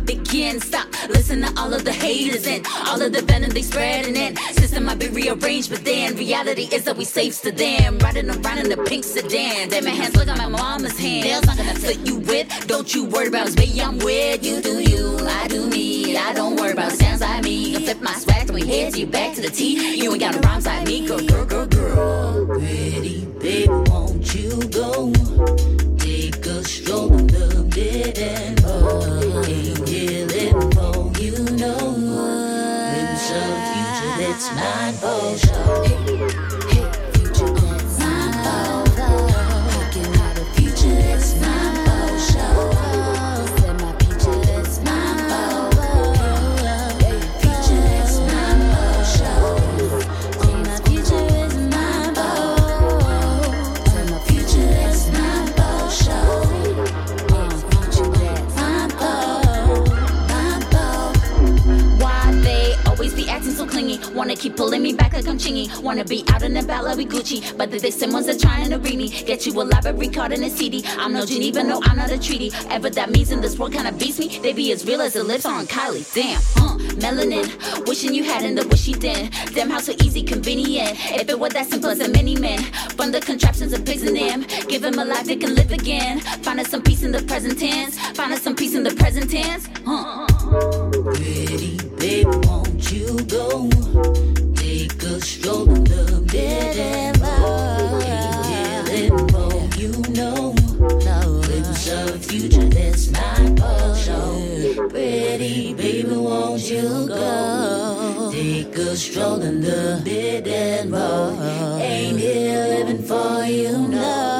begin? Stop, listen to all of the haters and all of the venom they spreading in. System might be rearranged, but then reality is that we safe to them. Riding around in the pink sedan. Damn, my hands look like my mama's hands. Nails not gonna fit you with. Don't you worry about me, I'm with you. Do you? I do me. I don't worry about sounds like me. You flip my swag, then we head to you back to the T. You ain't got no rhymes like me, girl, girl, girl, girl. But same ones are trying to read me. Get you a library card and a CD. I'm no Geneva, no, I'm not a treaty. Ever that means in this world kinda beats me. They be as real as the lips on Kylie. Damn, uh, melanin. Wishing you had in the wishy then. Damn, how so easy, convenient. If it were that simple as a many men. From the contraptions of pigs in them. Give them a life they can live again. Find us some peace in the present tense. Find us some peace in the present tense. Huh. Pretty baby, won't you go? Take a stroll in the dead Feeling future that's for show. Pretty baby, won't you go? Take a stroll in the dead Ain't here living for you know.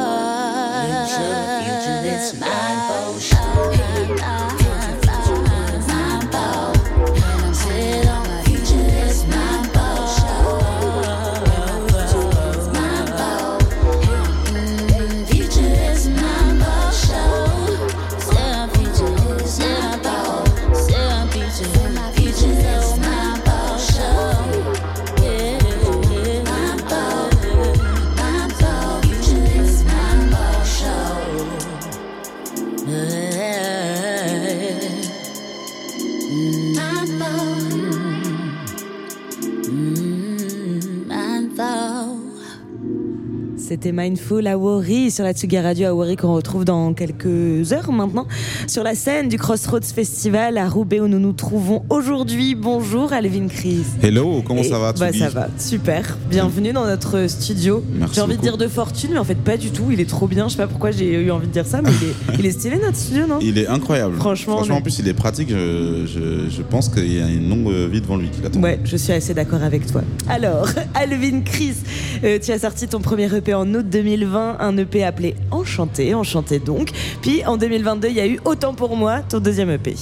C'était Mindful Awori sur la Tsugi Radio Awori qu'on retrouve dans quelques heures maintenant sur la scène du Crossroads Festival à Roubaix où nous nous trouvons aujourd'hui. Bonjour Alvin Chris. Hello, comment Et- ça va bah, Tsugi Ça va, super. Bienvenue dans notre studio. J'ai envie de dire de fortune, mais en fait pas du tout. Il est trop bien. Je sais pas pourquoi j'ai eu envie de dire ça, mais il est, il est stylé notre studio, non Il est incroyable. Franchement, est- en plus, il est pratique. Je, je- je pense qu'il y a une longue vie devant lui qui l'attend. Ouais, je suis assez d'accord avec toi. Alors, Alvin Chris, euh, tu as sorti ton premier EP en août 2020, un EP appelé Enchanté, Enchanté donc. Puis en 2022, il y a eu Autant pour moi, ton deuxième EP.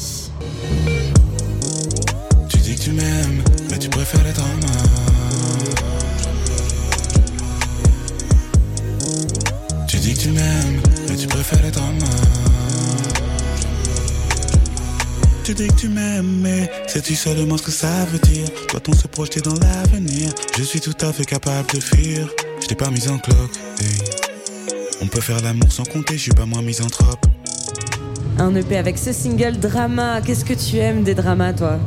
Tu dis que tu m'aimes, mais tu préfères les dramas. Tu dis que tu m'aimes, mais tu préfères les dramas. Tu dis que tu m'aimes, mais sais-tu seulement ce que ça veut dire? Doit-on se projeter dans l'avenir? Je suis tout à fait capable de fuir. Je t'ai pas mis en cloque. On peut faire l'amour sans compter, je suis pas moins misanthrope. Un EP avec ce single Drama. Qu'est-ce que tu aimes des dramas, toi?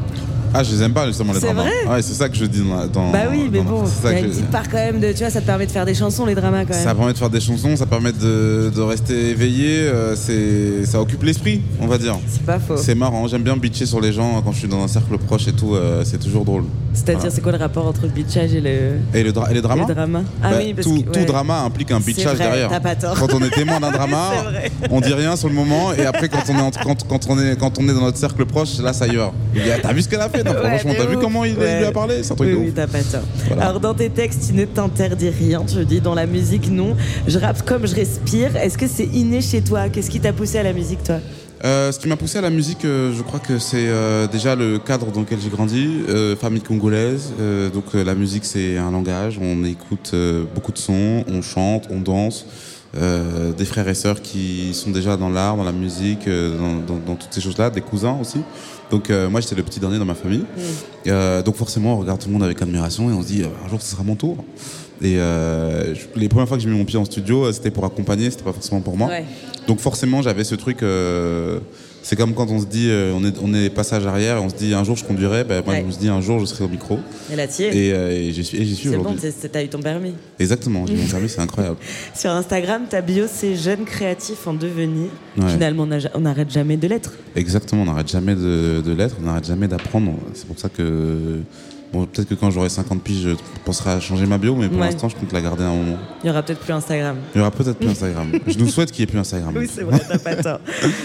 Ah, je les aime pas justement les C'est dramas. vrai Ouais, c'est ça que je dis dans. dans- Bah oui, mais bon, c'est il ça y a que une petite part quand même de. Tu vois, ça te permet de faire des chansons, les dramas quand même. Ça permet de faire des chansons, ça permet de, de rester éveillé, euh, c'est, ça occupe l'esprit, on va dire. C'est pas faux. C'est marrant, j'aime bien bitcher sur les gens quand je suis dans un cercle proche et tout, euh, c'est toujours drôle. C'est-à-dire, Voilà. c'est quoi le rapport entre le bitchage et le. Et, le dra- et les dramas Les dramas? Ah Bah, oui, parce tout, que- tout drama implique un C'est bitchage vrai, derrière. t'as pas tort. Quand on est témoin d'un drama, C'est on dit rien sur le moment et après quand on est, en- quand, quand on est, quand on est dans notre cercle proche, là ça y va. Ah, t'as vu ce qu'elle a fait non, Ouais, Franchement, t'as vu comment il, lui a parlé C'est un truc oui, de oui, t'as pas tort. Voilà. Alors dans tes textes, tu ne t'interdis rien. Tu dis dans la musique, non. Je rappe comme je respire. Est-ce que c'est inné chez toi? Qu'est-ce qui t'a poussé à la musique, toi? Euh, ce qui m'a poussé à la musique, euh, je crois que c'est euh, déjà le cadre dans lequel j'ai grandi, famille congolaise. donc la musique c'est un langage, on écoute beaucoup de sons, on chante, on danse. des frères et sœurs qui sont déjà dans l'art, dans la musique, dans, dans- dans toutes ces choses-là, des cousins aussi. Donc euh, moi j'étais le petit dernier dans ma famille. Euh, donc forcément on regarde tout le monde avec admiration et on se dit euh, un jour ce sera mon tour. Et euh, les premières fois que j'ai mis mon pied en studio, c'était pour accompagner, c'était pas forcément pour moi. Ouais. Donc forcément, j'avais ce truc. C'est comme quand on se dit, euh, on est, on est passage arrière, et on se dit un jour je conduirai. Ben, moi, Ouais. je me dit un jour je serai au micro. Et là, t'y es. Et, euh, et j'y suis, et j'y suis C'est bon, aujourd'hui. c'est- t'as eu ton permis. Exactement. J'ai mon permis, c'est incroyable. Sur Instagram, ta bio, c'est jeune créatif en devenir. Ouais. Finalement, on n'a- on n'arrête jamais de l'être. Exactement. On n'arrête jamais de, de l'être, on n'arrête jamais d'apprendre. C'est pour ça que bon, peut-être que quand j'aurai 50 piges, je penserai à changer ma bio, mais pour Ouais. l'instant, je compte la garder un moment. Il y aura peut-être plus Instagram. Il y aura peut-être plus Instagram. je nous souhaite qu'il n'y ait plus Instagram. Oui, c'est vrai, t'as pas tort.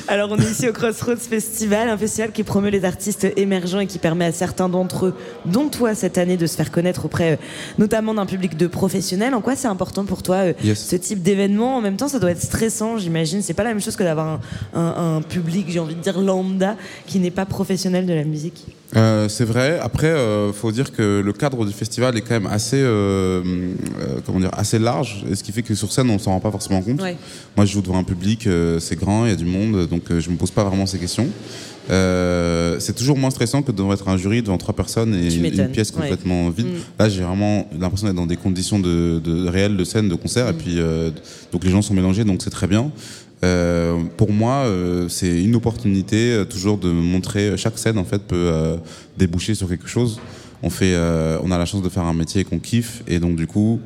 Alors, on est ici au Crossroads Festival, un festival qui promeut les artistes émergents et qui permet à certains d'entre eux, dont toi cette année, de se faire connaître auprès euh, notamment d'un public de professionnels. En quoi c'est important pour toi euh, Yes. ce type d'événement? En même temps, ça doit être stressant, j'imagine. C'est pas la même chose que d'avoir un, un- un public, j'ai envie de dire lambda, qui n'est pas professionnel de la musique. Euh, c'est vrai. Après, euh, faut dire que le cadre du festival est quand même assez, euh, euh, comment dire, assez large, et ce qui fait que sur scène, on s'en rend pas forcément compte. Ouais. Moi, je joue devant un public, euh, c'est grand, il y a du monde, donc euh, je me pose pas vraiment ces questions. Euh, c'est toujours moins stressant que de devant être un jury devant trois personnes et une, pièce ouais. complètement vide. Mm. Là, j'ai vraiment l'impression d'être dans des conditions de, de réelles de scène, de concert, Mm. et puis euh, donc les gens sont mélangés, donc c'est très bien. Euh, pour moi, euh, c'est une opportunité euh, toujours de montrer. Chaque scène, en fait, peut euh, déboucher sur quelque chose. On fait, euh, on a la chance de faire un métier qu'on kiffe, et donc du coup,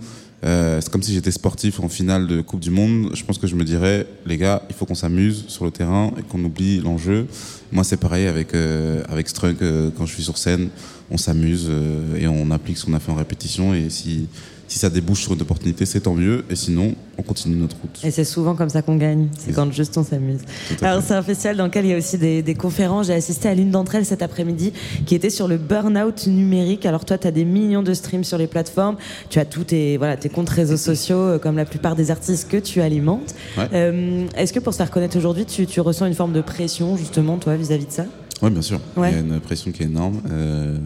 euh, c'est comme si j'étais sportif en finale de Coupe du Monde. Je pense que je me dirais, les gars, il faut qu'on s'amuse sur le terrain et qu'on oublie l'enjeu. Moi, c'est pareil avec euh, avec Strunk. euh, quand je suis sur scène, on s'amuse euh, et on applique ce qu'on a fait en répétition. Et si si ça débouche sur une opportunité, c'est tant mieux. Et sinon, on continue notre route. Et c'est souvent comme ça qu'on gagne, c'est quand juste on s'amuse. Alors c'est un festival dans lequel il y a aussi des, des conférences. J'ai assisté à l'une d'entre elles cet après-midi qui était sur le burn-out numérique. Alors toi, tu as des millions de streams sur les plateformes, tu as tous tes, voilà, tes comptes réseaux sociaux, euh, comme la plupart des artistes que tu alimentes. Ouais. Euh, Est-ce que pour se faire connaître aujourd'hui, tu, tu ressens une forme de pression justement, toi, vis-à-vis de ça? Oui, bien sûr. Ouais. Il y a une pression qui est énorme. Euh,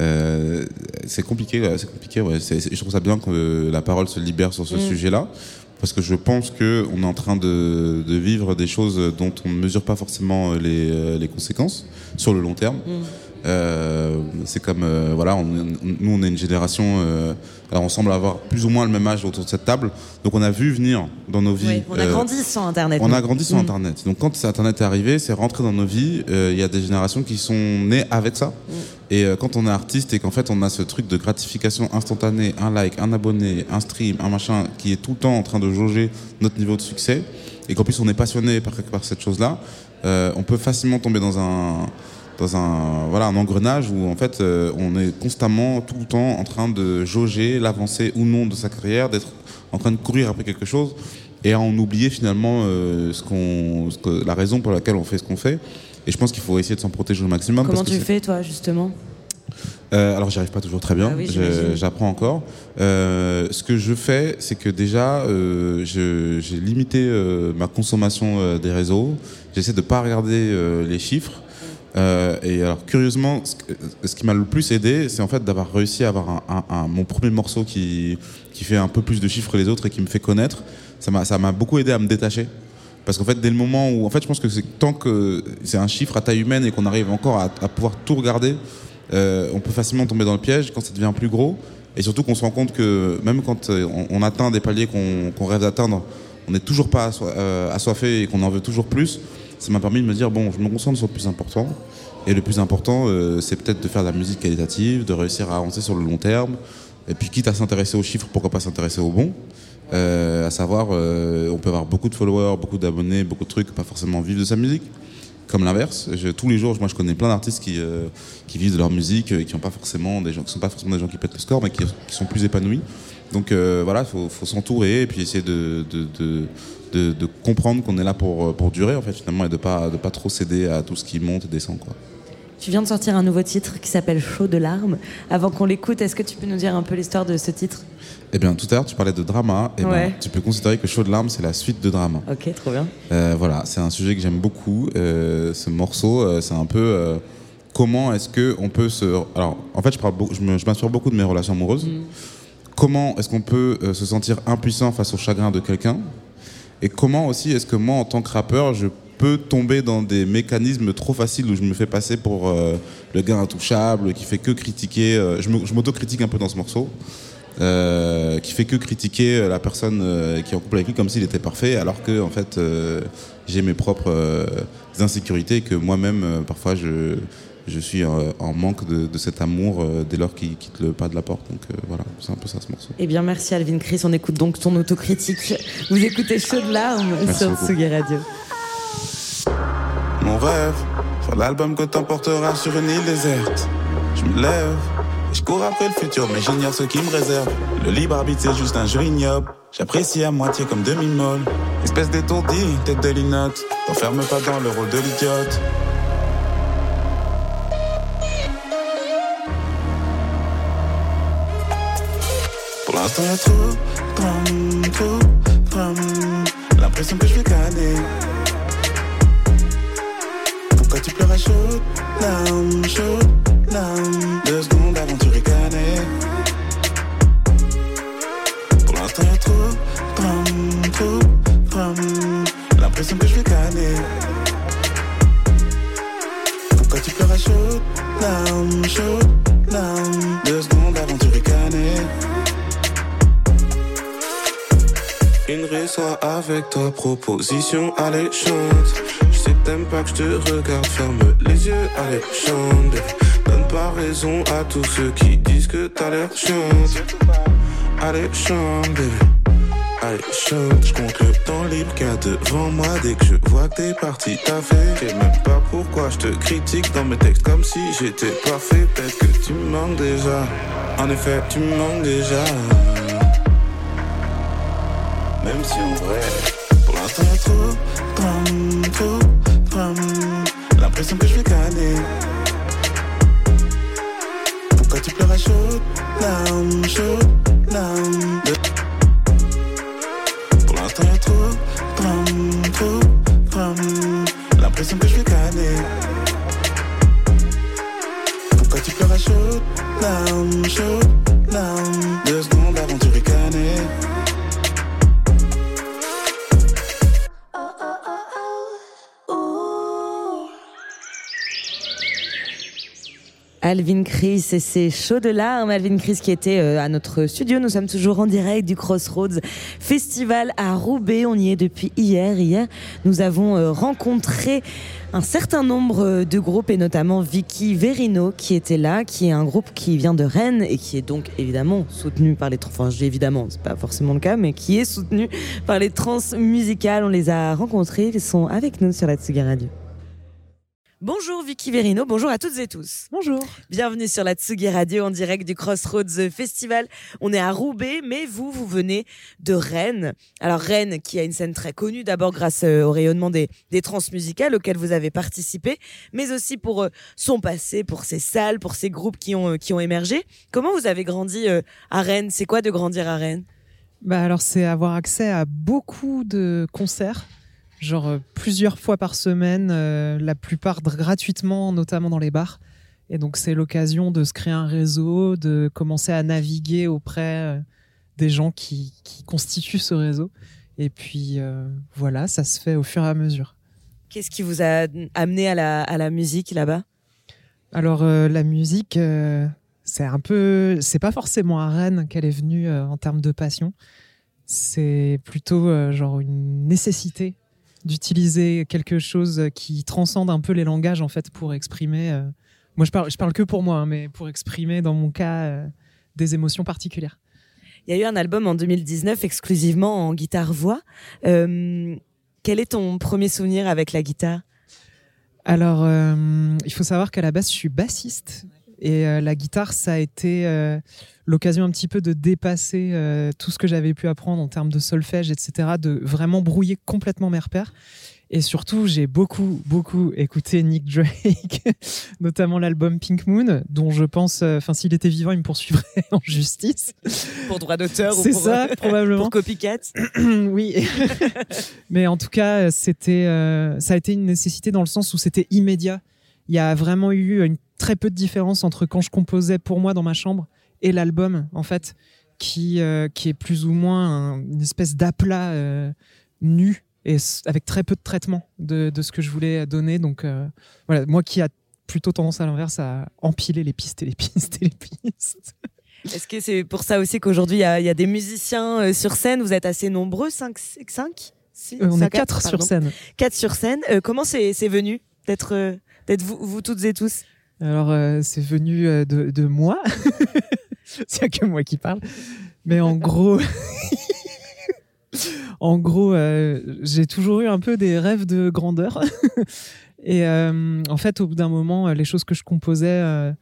euh, c'est compliqué, ouais, c'est compliqué. Ouais. Je trouve ça bien que la parole se libère sur ce Mm. sujet-là, parce que je pense que on est en train de, de vivre des choses dont on ne mesure pas forcément les, euh, les conséquences sur le long terme. Mm. Euh, c'est comme euh, voilà, on, nous on est une génération. euh, alors on semble avoir plus ou moins le même âge autour de cette table, donc on a vu venir dans nos vies. Oui, On a euh, grandi sans Internet. on a grandi sur Mm. Internet. Donc quand Internet est arrivé, c'est rentré dans nos vies. Euh, Il y a des générations qui sont nées avec ça. Et euh, quand on est artiste et qu'en fait on a ce truc de gratification instantanée, un like, un abonné, un stream, un machin, qui est tout le temps en train de jauger notre niveau de succès, et qu'en plus on est passionné par, par cette chose-là, euh, on peut facilement tomber dans un dans un voilà un engrenage où en fait euh, on est constamment tout le temps en train de jauger l'avancée ou non de sa carrière, d'être en train de courir après quelque chose et à en oublier finalement euh, ce qu'on, ce que- la raison pour laquelle on fait ce qu'on fait. Et je pense qu'il faut essayer de s'en protéger au maximum. Comment parce tu fais, toi, justement? Euh, alors, j'y arrive pas toujours très bien. Ah oui, Je-. J'apprends encore. Euh, ce que je fais, c'est que déjà, euh, je- j'ai limité euh, ma consommation euh, des réseaux. J'essaie de pas regarder euh, les chiffres. Euh, et alors, curieusement, ce, qui m'a le plus aidé, c'est en fait d'avoir réussi à avoir un, un- un- mon premier morceau qui, qui fait un peu plus de chiffres que les autres et qui me fait connaître. Ça m'a, beaucoup aidé à me détacher. Parce qu'en fait, dès le moment où, en fait, je pense que tant que c'est un chiffre à taille humaine et qu'on arrive encore à, pouvoir tout regarder, euh, on peut facilement tomber dans le piège quand ça devient plus gros. Et surtout qu'on se rend compte que même quand euh, on, atteint des paliers qu'on qu'on rêve d'atteindre, on n'est toujours pas euh, assoiffé et qu'on en veut toujours plus. Ça m'a permis de me dire bon, je me concentre sur le plus important. Et le plus important, euh, c'est peut-être de faire de la musique qualitative, de réussir à avancer sur le long terme. Et puis, quitte à s'intéresser aux chiffres, pourquoi pas s'intéresser aux bons? Euh, À savoir, euh, on peut avoir beaucoup de followers, beaucoup d'abonnés, beaucoup de trucs, pas forcément vivre de sa musique. Comme l'inverse, tous les jours, moi je connais plein d'artistes qui, euh, qui vivent de leur musique, euh, qui qui sont pas forcément des gens qui pètent le score, mais qui sont plus épanouis. Donc euh, voilà, il faut, faut s'entourer et puis essayer de, de, de, de- de comprendre qu'on est là pour, pour durer en fait finalement et de pas de pas trop céder à tout ce qui monte et descend quoi. Tu viens de sortir un nouveau titre qui s'appelle Chaud de larmes. Avant qu'on l'écoute, est-ce que tu peux nous dire un peu l'histoire de ce titre? Eh bien tout à l'heure tu parlais de drama, et ben, Ouais. tu peux considérer que Chaud de larmes c'est la suite de drama. Ok, trop bien. Euh, voilà, c'est un sujet que j'aime beaucoup. Euh, ce morceau, euh, c'est un peu euh, comment est-ce que on peut se. Alors, en fait, je parle, beaucoup- je de mes relations amoureuses. Comment est-ce qu'on peut euh, se sentir impuissant face au chagrin de quelqu'un Et comment aussi est-ce que moi, en tant que rappeur, je peux tomber dans des mécanismes trop faciles où je me fais passer pour euh, le gars intouchable qui fait que critiquer. euh, je m'auto-critique un peu dans ce morceau. qui fait que critiquer la personne qui est en couple avec lui comme s'il était parfait, alors que en fait j'ai mes propres insécurités que moi-même parfois je je suis euh, en manque de, de cet amour euh, dès lors qu'il quitte le pas de la porte. Donc euh, voilà, c'est un peu ça ce morceau. Eh bien, merci Alvin Chris. On écoute donc ton autocritique. Vous écoutez Chaud de larmes Merci sur. Tsugi Radio. Mon rêve, faire l'album que t'emporteras sur une île déserte. Je me lève, et je cours après le futur, mais j'ignore ce qui me réserve. Le libre arbitre, c'est juste un jeu ignoble. J'apprécie à moitié comme demi-molle. Espèce d'étourdi, tête de linotte. T'enferme pas dans le rôle de l'idiote. L'instant, y'a trop drame, trop drame. L'impression que je vais canner. Pourquoi tu pleures à chaudes larmes, chaudes larmes Deux secondes avant tu ricanais Pour l'instant y'a trop drame, trop drame L'impression que je vais canner pleurer shoot down, shoot down. Deux secondes avant de ricaner. Une soit avec ta proposition alléchante. Je sais que t'aimes pas que je te regarde, ferme les yeux, allez, chante. Donne pas raison à tous ceux qui disent que t'as l'air chiante. Allez, chante, baby. Allez, chante, je compte le temps libre qu'il y a devant moi dès que je vois que t'es parti, t'as fait. Je même pas pourquoi je te critique dans mes textes comme si j'étais parfait. Peut-être que tu me manques déjà. En effet, tu me manques déjà. Même si en vrai, pour l'instant y'a trop de drame, trop de. L'impression que je vais gagner. Pourquoi tu pleures à chaud larmes, chaud larmes Pour l'instant y'a trop de drame, trop de. L'impression que je vais gagner. Pourquoi tu pleures à chaud larmes, chaud Alvin Chris et ses chauds de larmes. Alvin Chris qui était euh, à notre studio. Nous sommes toujours en direct du Crossroads Festival à Roubaix. On y est depuis hier. Hier, nous avons euh, rencontré un certain nombre euh, de groupes et notamment Vicky Verino qui était là, qui est un groupe qui vient de Rennes et qui est donc évidemment soutenu par les trans. Enfin, évidemment, c'est pas forcément le cas, mais qui est soutenu par les trans musicales. On les a rencontrés. Ils sont avec nous sur la Tsugi Radio. Bonjour Vicky Verino, bonjour à toutes et tous. Bonjour. Bienvenue sur la Tsugi Radio en direct du Crossroads Festival. On est à Roubaix, mais vous, vous venez de Rennes. Alors Rennes qui a une scène très connue, d'abord grâce euh, au rayonnement des, des trans musicales auxquelles vous avez participé, mais aussi pour euh, son passé, pour ses salles, pour ses groupes qui ont, euh, qui ont émergé. Comment vous avez grandi à Rennes? C'est quoi de grandir à Rennes? Bah alors c'est avoir accès à beaucoup de concerts, genre euh, plusieurs fois par semaine, euh, la plupart gratuitement, notamment dans les bars. Et donc c'est l'occasion de se créer un réseau, de commencer à naviguer auprès euh, des gens qui, qui constituent ce réseau. Et puis voilà, ça se fait au fur et à mesure. Qu'est-ce qui vous a amené à la, à la musique là-bas? Alors la musique, c'est un peu, c'est pas forcément à Rennes qu'elle est venue en termes de passion. C'est plutôt euh, genre une nécessité d'utiliser quelque chose qui transcende un peu les langages en fait pour exprimer. euh, moi je parle, je parle que pour moi, hein, mais pour exprimer dans mon cas euh, des émotions particulières. Il y a eu un album en 2019 exclusivement en guitare-voix. Euh, quel est ton premier souvenir avec la guitare? Alors, il faut savoir qu'à la base, je suis bassiste. Et euh, la guitare, ça a été euh, l'occasion un petit peu de dépasser euh, tout ce que j'avais pu apprendre en termes de solfège, etc., de vraiment brouiller complètement mes repères. Et surtout, j'ai beaucoup, beaucoup écouté Nick Drake, notamment l'album Pink Moon, dont je pense, euh, enfin, s'il était vivant, il me poursuivrait en justice. Pour droit d'auteur ou C'est pour, ça, euh, probablement. Pour copycat oui. Mais en tout cas, c'était, euh, ça a été une nécessité dans le sens où c'était immédiat. Il y a vraiment eu une très peu de différence entre quand je composais pour moi dans ma chambre et l'album, en fait, qui, euh, qui est plus ou moins un- une espèce d'aplat euh, nu et avec très peu de traitement de, de ce que je voulais donner. Donc, euh, voilà, moi qui a plutôt tendance à l'inverse à empiler les pistes et les pistes et les pistes. Est-ce que c'est pour ça aussi qu'aujourd'hui il y, y a des musiciens euh, sur scène? Vous êtes assez nombreux 5 5 Euh, on est quatre sur scène. 4 sur scène. Comment c'est venu d'être d'être vous, vous toutes et tous? Alors, euh, c'est venu euh, de, moi. C'est que moi qui parle. Mais en gros, en gros, euh, j'ai toujours eu un peu des rêves de grandeur. Et en fait, au bout d'un moment, les choses que je composais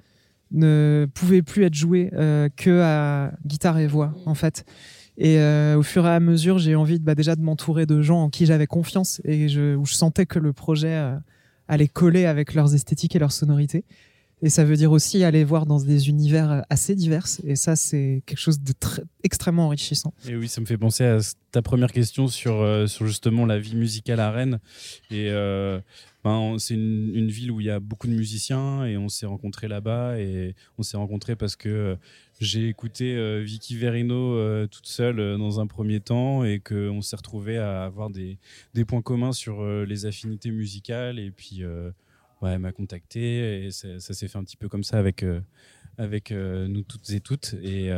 ne pouvaient plus être jouées que à guitare et voix, en fait. Et au fur et à mesure, j'ai envie de, bah, déjà de m'entourer de gens en qui j'avais confiance et où je sentais que le projet allait coller avec leurs esthétiques et leurs sonorités. Et ça veut dire aussi aller voir dans des univers assez divers. Et ça, c'est quelque chose de très, extrêmement enrichissant. Et oui, ça me fait penser à ta première question sur, euh, sur justement la vie musicale à Rennes. Et euh, ben, c'est une, une ville où il y a beaucoup de musiciens et on s'est rencontrés là-bas. Et on s'est rencontrés parce que euh, j'ai écouté euh, Vicky Verino euh, toute seule euh, dans un premier temps et qu'on s'est retrouvés à avoir des, points communs sur les affinités musicales. Et puis. ouais, m'a contacté et ça, s'est fait un petit peu comme ça avec, avec nous toutes et toutes. Et,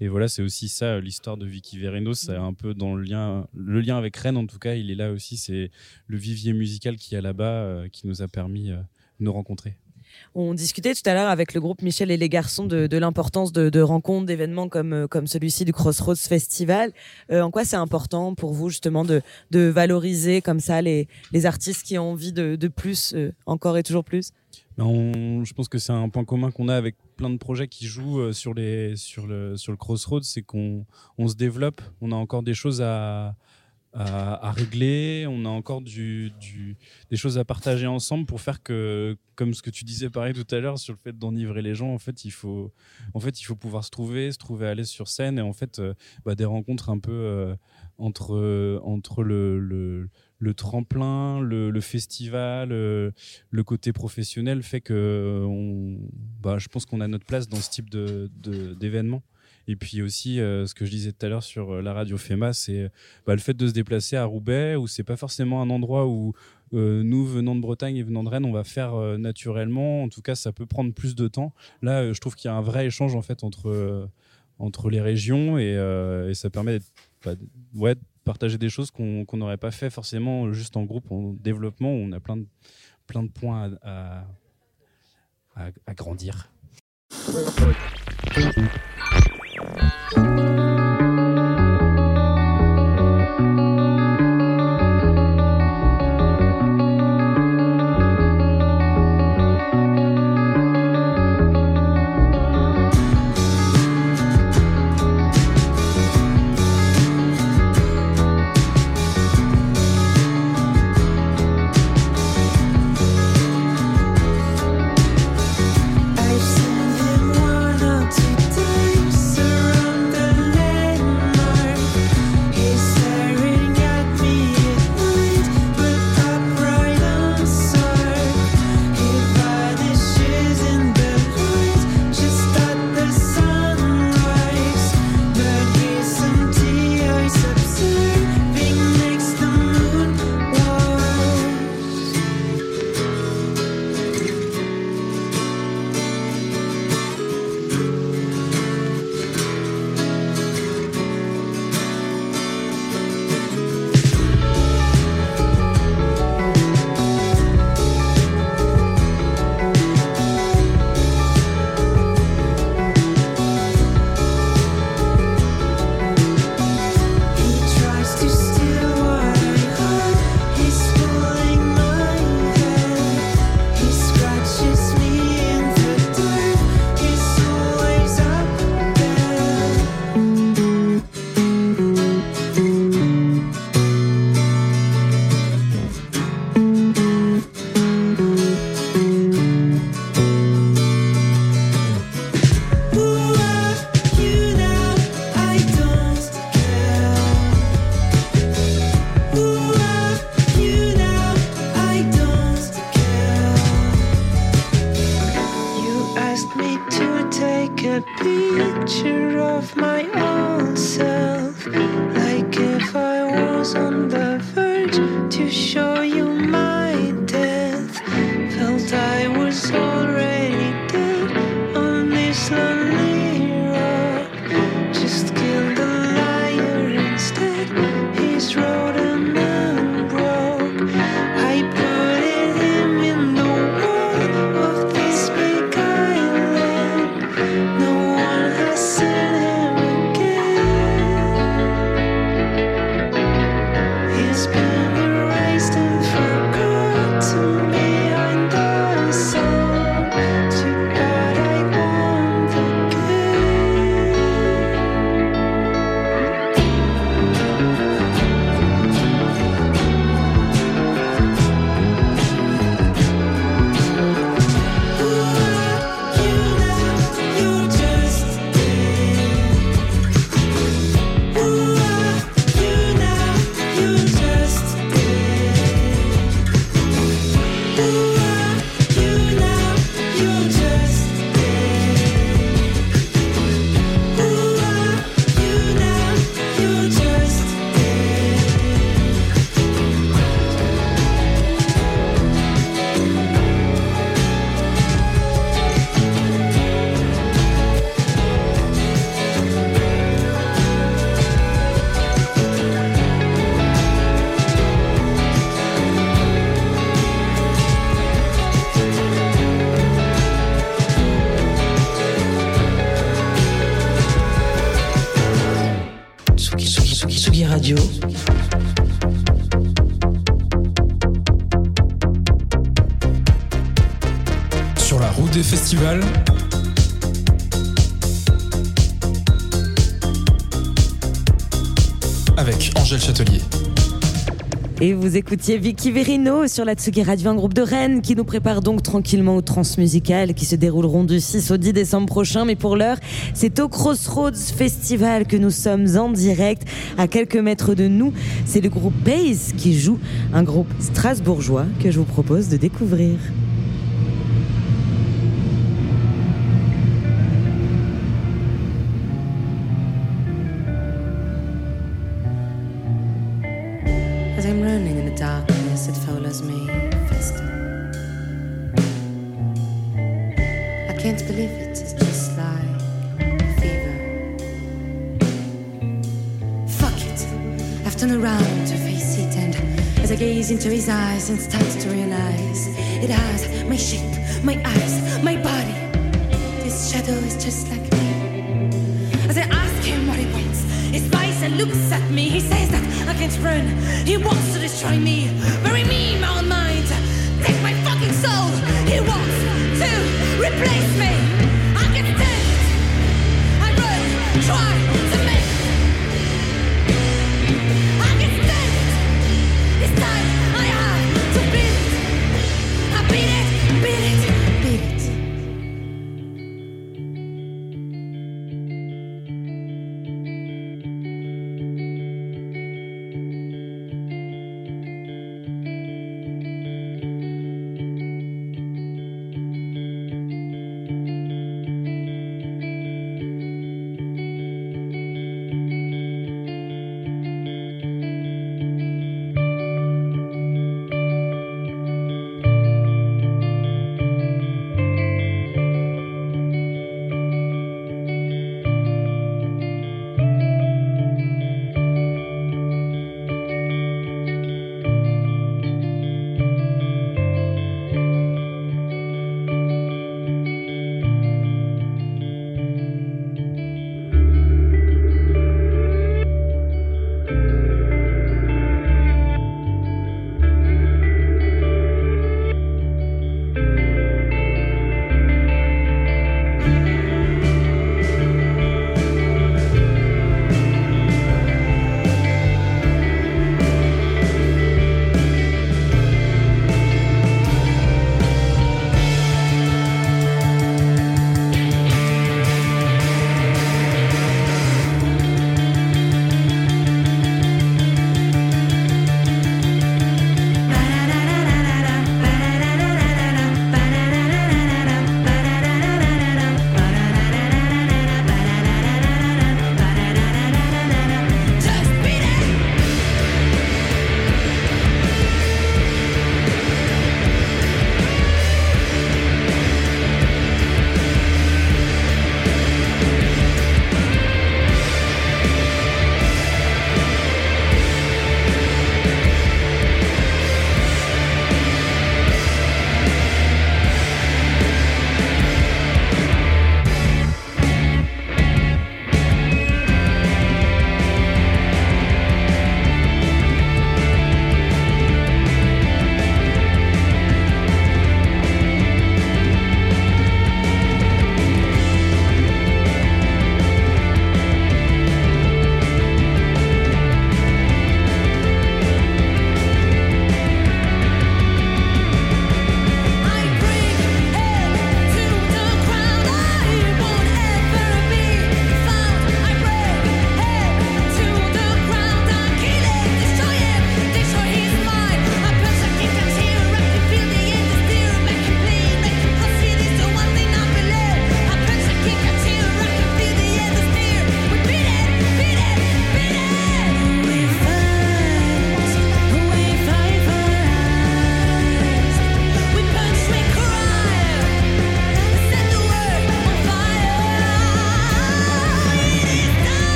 et voilà, c'est aussi ça l'histoire de Vicky Vereno. C'est un peu dans le lien, le lien avec Rennes en tout cas. Il est là aussi. C'est le vivier musical qu'il y a là-bas qui nous a permis de nous rencontrer. On discutait tout à l'heure avec le groupe Michel et les garçons de, l'importance de, rencontres, d'événements comme, euh, comme celui-ci du Crossroads Festival. Euh, en quoi c'est important pour vous justement de, de valoriser comme ça les, les artistes qui ont envie de, de plus, euh, encore et toujours plus? Ben, je pense que c'est un point commun qu'on a avec plein de projets qui jouent sur, les, sur, le, sur le Crossroads, c'est qu'on on se développe, on a encore des choses à, à, régler, on a encore des choses à partager ensemble pour faire que, comme ce que tu disais pareil tout à l'heure sur le fait d'enivrer les gens, en fait, il faut, pouvoir se trouver, se trouver à l'aise sur scène et en fait, euh, bah, des rencontres un peu euh, entre, euh, le, tremplin, le, festival, le côté professionnel fait que bah, je pense qu'on a notre place dans ce type d'événement. Et puis aussi, euh, ce que je disais tout à l'heure sur euh, la radio FEMA, c'est bah, le fait de se déplacer à Roubaix, où c'est pas forcément un endroit où euh, nous, venant de Bretagne et venant de Rennes, on va faire euh, naturellement. En tout cas, ça peut prendre plus de temps. Là, euh, je trouve qu'il y a un vrai échange en fait entre, euh, entre les régions et, euh, ça permet bah, ouais, de partager des choses qu'on n'aurait pas fait forcément juste en groupe, en développement, où on a plein de, plein de points à- à grandir. Thank you. This room. vous écoutiez Vicky Verino sur la Tsugi Radio, un groupe de Rennes qui nous prépare donc tranquillement aux transmusicales qui se dérouleront du 6 au 10 décembre prochain. Mais pour l'heure, c'est au Crossroads Festival que nous sommes en direct. À quelques mètres de nous, c'est le groupe Base qui joue, un groupe strasbourgeois que je vous propose de découvrir.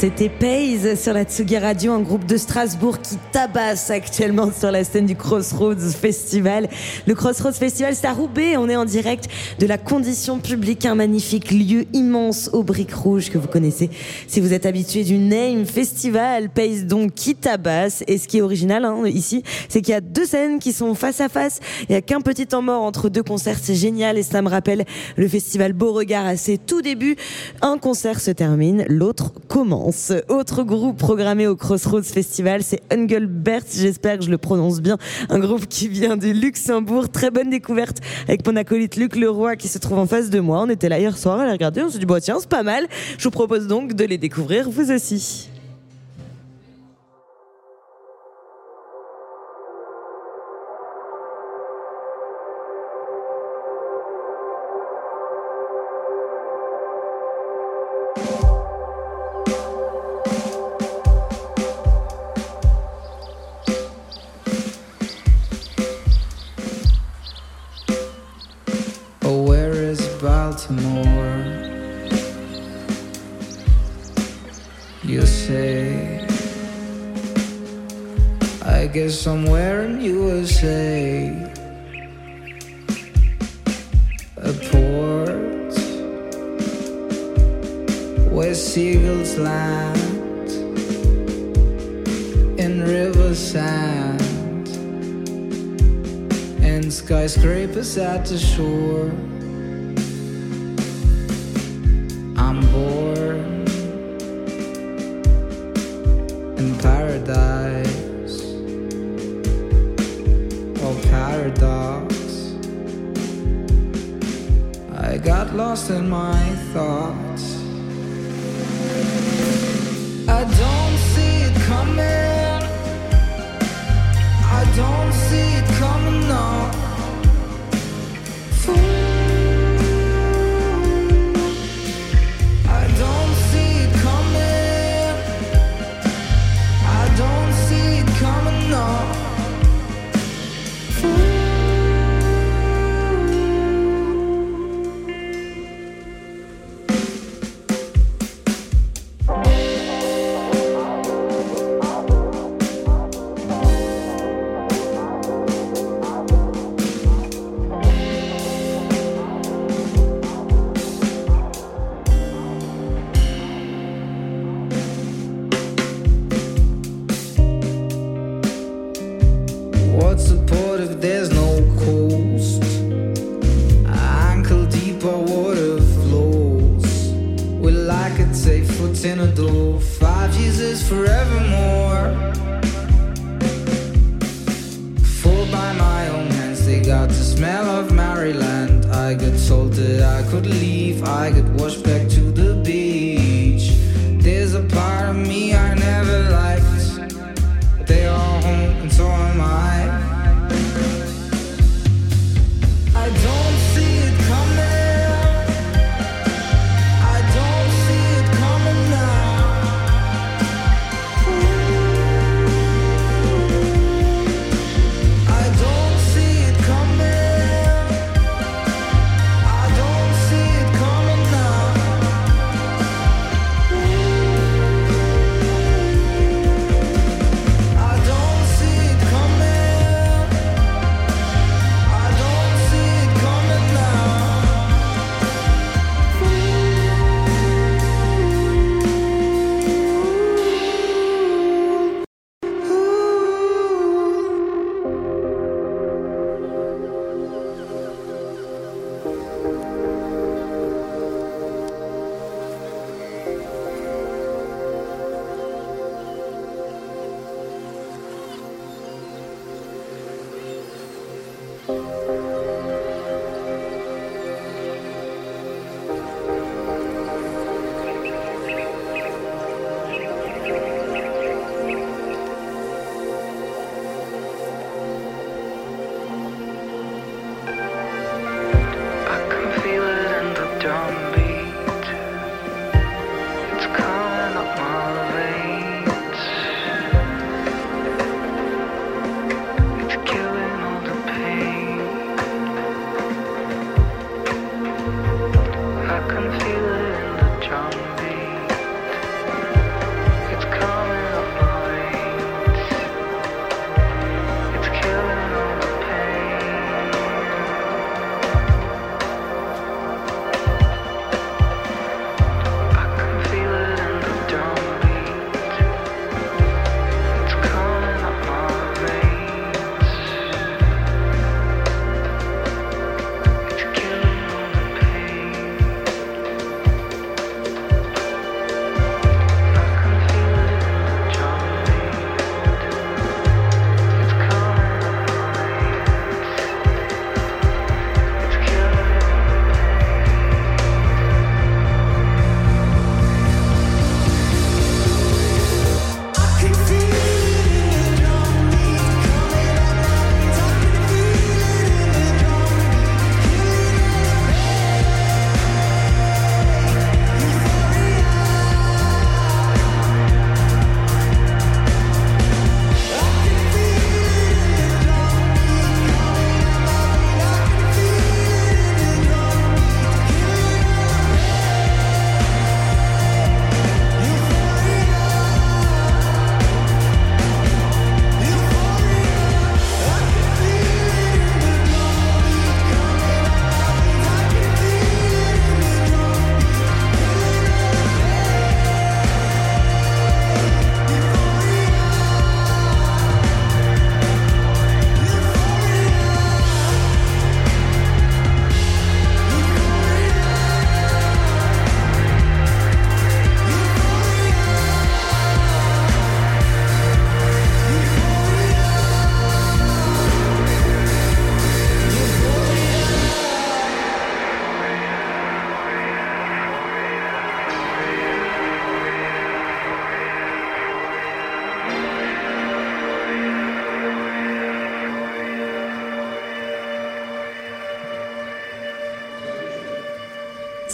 C'était Pays sur la Tsugi Radio, un groupe de Strasbourg qui tabasse actuellement sur la scène du Crossroads Festival. Le Crossroads Festival, c'est à Roubaix. On est en direct de la Condition Publique, un magnifique lieu immense aux briques rouges que vous connaissez. Si vous êtes habitué du Name Festival, Pays donc qui tabasse. Et ce qui est original hein, ici, c'est qu'il y a deux scènes qui sont face à face. Il n'y a qu'un petit temps mort entre deux concerts. C'est génial et ça me rappelle le festival Beauregard à ses tout débuts. Un concert se termine, l'autre commence. Autre groupe programmé au Crossroads Festival, c'est Engelbert, j'espère que je le prononce bien, un groupe qui vient du Luxembourg. Très bonne découverte avec mon acolyte Luc Leroy qui se trouve en face de moi. On était là hier soir à les regarder, on s'est dit, bon tiens, c'est pas mal. Je vous propose donc de les découvrir vous aussi. to shore.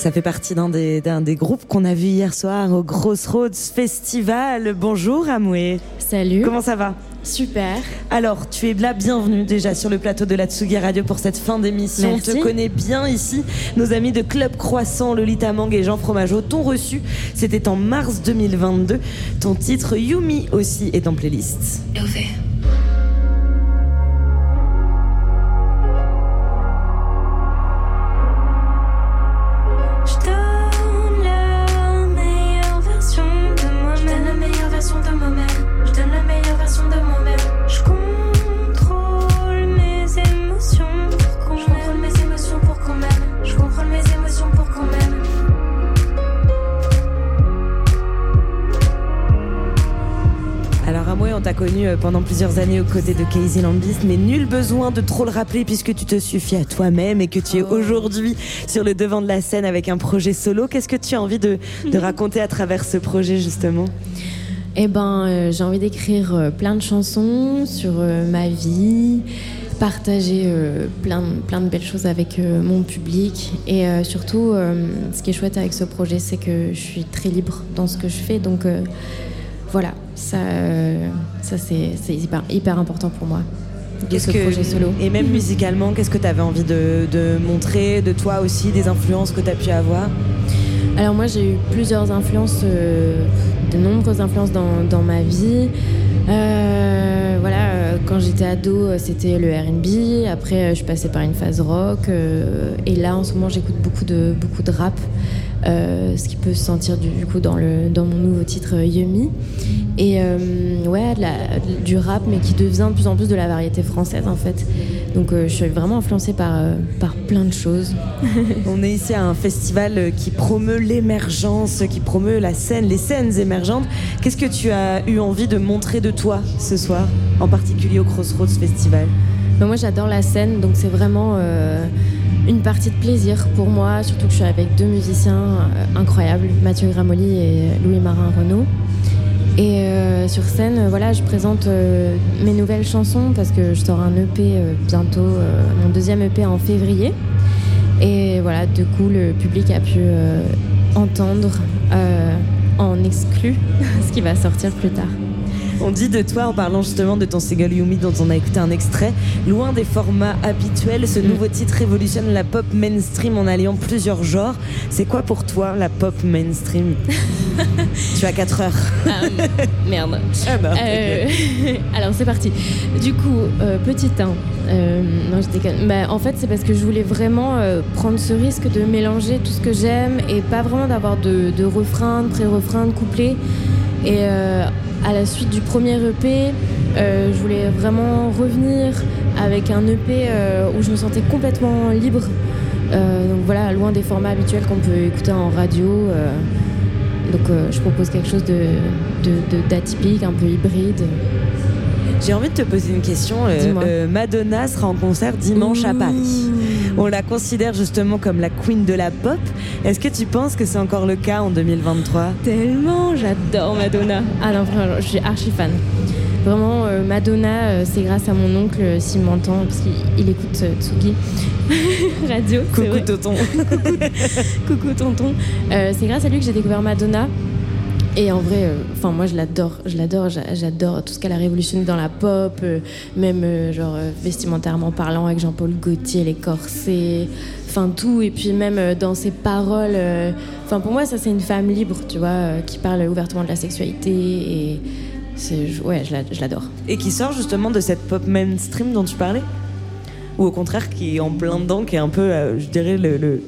Ça fait partie d'un des, d'un des groupes qu'on a vu hier soir au Crossroads Festival. Bonjour Amoué. Salut. Comment ça va? Super. Alors, tu es la bienvenue déjà sur le plateau de la Tsugi Radio pour cette fin d'émission. On te connaît bien ici. Nos amis de Club Croissant, Lolita Mang et Jean Fromageau t'ont reçu. C'était en mars 2022. Ton titre Yumi aussi est en playlist. Euh, pendant plusieurs années aux côtés de Casey Lambis, mais nul besoin de trop le rappeler puisque tu te suffis à toi-même et que tu es aujourd'hui sur le devant de la scène avec un projet solo. Qu'est-ce que tu as envie de, de raconter à travers ce projet justement? Eh ben, euh, j'ai envie d'écrire euh, plein de chansons sur euh, ma vie, partager plein, plein de belles choses avec mon public. Et surtout, ce qui est chouette avec ce projet, c'est que je suis très libre dans ce que je fais. Donc voilà, ça, euh, ça c'est c'est hyper, hyper important pour moi. De ce que- projet solo. Et même musicalement, qu'est-ce que tu avais envie de, de montrer de toi aussi, des influences que tu as pu avoir? Alors moi j'ai eu plusieurs influences, euh, de nombreuses influences dans, dans ma vie. Euh, voilà, euh, quand j'étais ado c'était le R&B, après je suis passée par une phase rock euh, et là en ce moment j'écoute beaucoup de, beaucoup de rap. Euh, ce qui peut se sentir du, du coup dans, le, dans mon nouveau titre euh, Yumi. Et euh, ouais, de la- du rap, mais qui devient de plus en plus de la variété française en fait. Donc euh, je suis vraiment influencée par, par plein de choses. On est ici à un festival qui promeut l'émergence, qui promeut la scène, les scènes émergentes. Qu'est-ce que tu as eu envie de montrer de toi ce soir, en particulier au Crossroads Festival? Mais moi j'adore la scène, donc c'est vraiment une partie de plaisir pour moi, surtout que je suis avec deux musiciens euh, incroyables, Mathieu Gramoli et Louis-Marin Renaud. Et euh, sur scène, euh, voilà, je présente mes nouvelles chansons parce que je sors un EP bientôt, mon deuxième EP en février. Et voilà, du coup, le public a pu entendre en exclu ce qui va sortir plus tard. On dit de toi, en parlant justement de ton single Yumi dont on a écouté un extrait, loin des formats habituels, ce nouveau titre révolutionne la pop mainstream en alliant plusieurs genres. C'est quoi pour toi la pop mainstream Tu as 4 heures. Ah, merde. Ah bah, Euh, alors c'est parti. Du coup, euh, petit 1. non, je déconne. Bah, en fait, c'est parce que je voulais vraiment euh, prendre ce risque de mélanger tout ce que j'aime et pas vraiment d'avoir de, de refrain, de pré-refrain, de couplet. Et euh, à la suite du premier EP, euh, je voulais vraiment revenir avec un EP euh, où je me sentais complètement libre. Euh, donc voilà, loin des formats habituels qu'on peut écouter en radio. donc je propose quelque chose de, de- de- d'atypique, un peu hybride. J'ai envie de te poser une question. Madonna sera en concert dimanche à Paris. On la considère justement comme la queen de la pop. Est-ce que tu penses que c'est encore le cas en 2023 Tellement, j'adore Madonna. Ah non, vraiment, je suis archi fan. Vraiment, euh, Madonna, euh, c'est grâce à mon oncle, euh, s'il m'entend, parce qu'il il écoute euh, Tsugi Radio. Coucou tonton. Coucou tonton. Euh, c'est grâce à lui que j'ai découvert Madonna. Et en vrai, euh, enfin moi je l'adore, je l'adore, j'a- j'adore tout ce qu'elle a révolutionné dans la pop, euh, même euh, genre vestimentairement parlant avec Jean-Paul Gaultier, les corsets, enfin tout, et puis même dans ses paroles, enfin pour moi ça c'est une femme libre, tu vois, qui parle ouvertement de la sexualité et ouais, je la- je l'adore. Et qui sort justement de cette pop mainstream dont tu parlais? Ou au contraire qui est en plein dedans, qui est un peu, je dirais, le,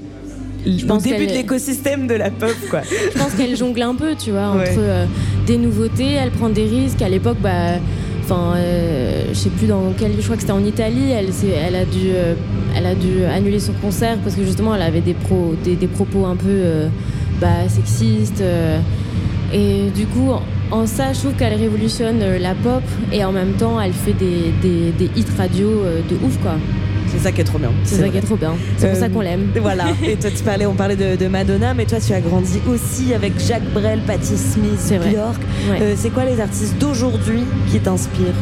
le pense début de l'écosystème de la pop, quoi. Je pense qu'elle jongle un peu, tu vois, entre euh, des nouveautés, elle prend des risques. À l'époque, bah, enfin, euh, je sais plus dans quel, je crois que c'était en Italie. Elle, elle a dû, euh, elle a dû annuler son concert parce que justement, elle avait des pro, des, des propos un peu bah, sexistes. et du coup, en, ça, je trouve qu'elle révolutionne la pop et en même temps, elle fait des, des, des hits radio de ouf, quoi. C'est ça qui est trop bien. C'est ça qui est trop bien. C'est pour Euh, ça qu'on l'aime. Voilà. Et toi, tu parlais, on parlait de, de Madonna, mais toi, tu as grandi aussi avec Jacques Brel, Patti Smith. Björk. Ouais. Euh, c'est quoi les artistes d'aujourd'hui qui t'inspirent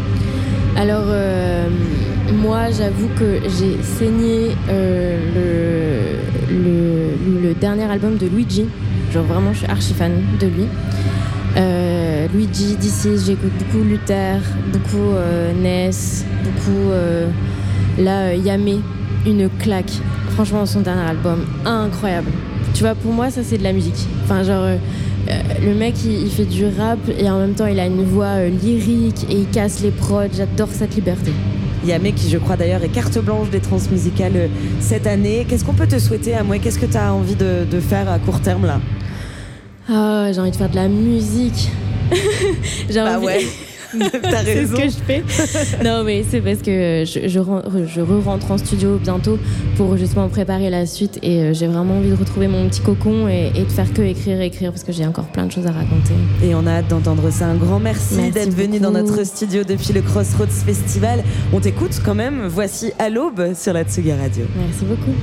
Alors, euh, moi, j'avoue que j'ai saigné euh, le, le, le dernier album de Luigi. Genre vraiment, je suis archi fan de lui. Euh, Luigi, d'ici, j'écoute beaucoup Luther, beaucoup euh, Ness, beaucoup. Là, euh, Yamé, une claque. Franchement, son dernier album, incroyable. Tu vois, pour moi, ça, c'est de la musique. Enfin, genre. euh, euh, le mec, il, il fait du rap et en même temps, il a une voix euh, lyrique et il casse les prods. J'adore cette liberté. Yamé, qui je crois d'ailleurs est carte blanche des transmusicales euh, cette année. Qu'est-ce qu'on peut te souhaiter à moi Qu'est-ce que tu as envie de, de faire à court terme là? Ah, j'ai envie de faire de la musique. j'ai Bah envie. ouais, t'as raison. c'est ce que je fais. non, mais c'est parce que je, je, je re-rentre en studio bientôt pour justement préparer la suite et euh, j'ai vraiment envie de retrouver mon petit cocon et, et de faire que écrire, écrire parce que j'ai encore plein de choses à raconter. Et on a hâte d'entendre ça. Un grand merci, Merci d'être venu dans notre studio depuis le Crossroads Festival. On t'écoute quand même. Voici à l'aube sur la Tsugi Radio. Merci beaucoup.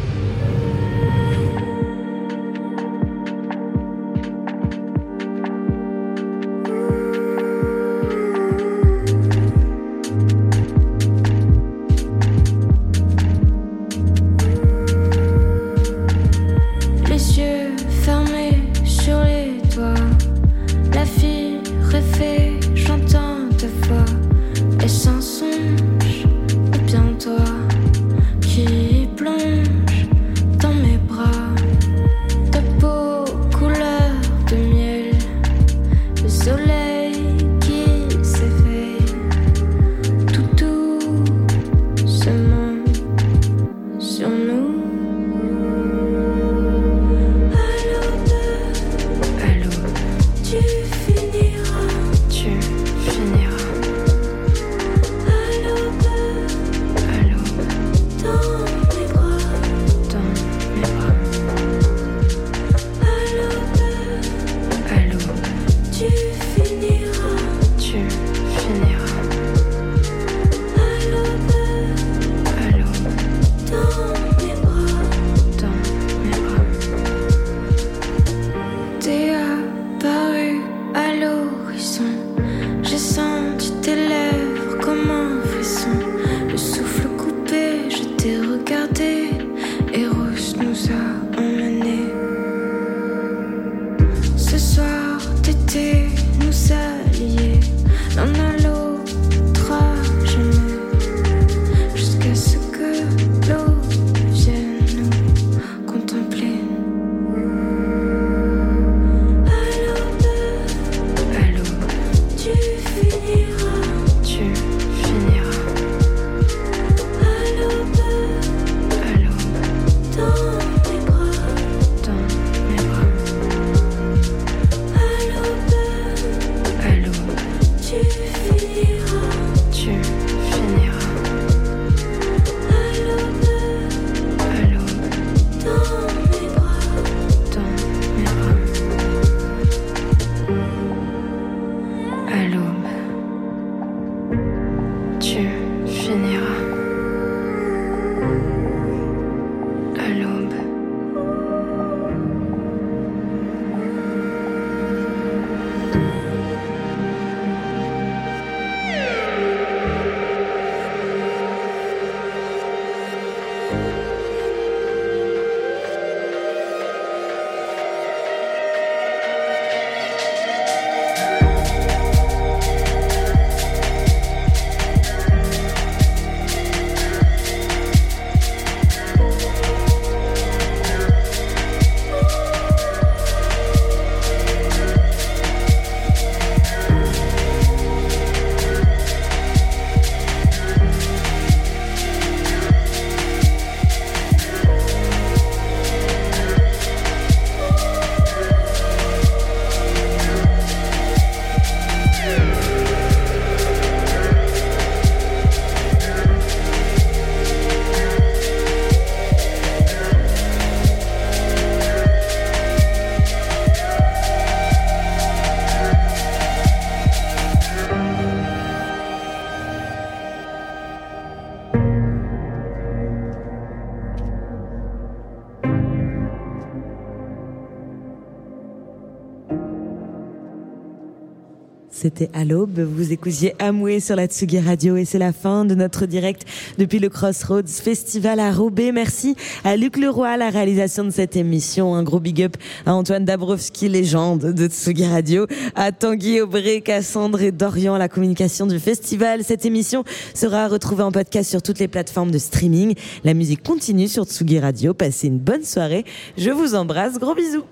C'était à l'aube. Vous écoutiez Amoué sur la Tsugi Radio et c'est la fin de notre direct depuis le Crossroads Festival à Roubaix. Merci à Luc Leroy à la réalisation de cette émission. Un gros big up à Antoine Dabrowski, légende de Tsugi Radio, à Tanguy Aubry, Cassandre et Dorian à la communication du festival. Cette émission sera retrouvée en podcast sur toutes les plateformes de streaming. La musique continue sur Tsugi Radio. Passez une bonne soirée. Je vous embrasse. Gros bisous.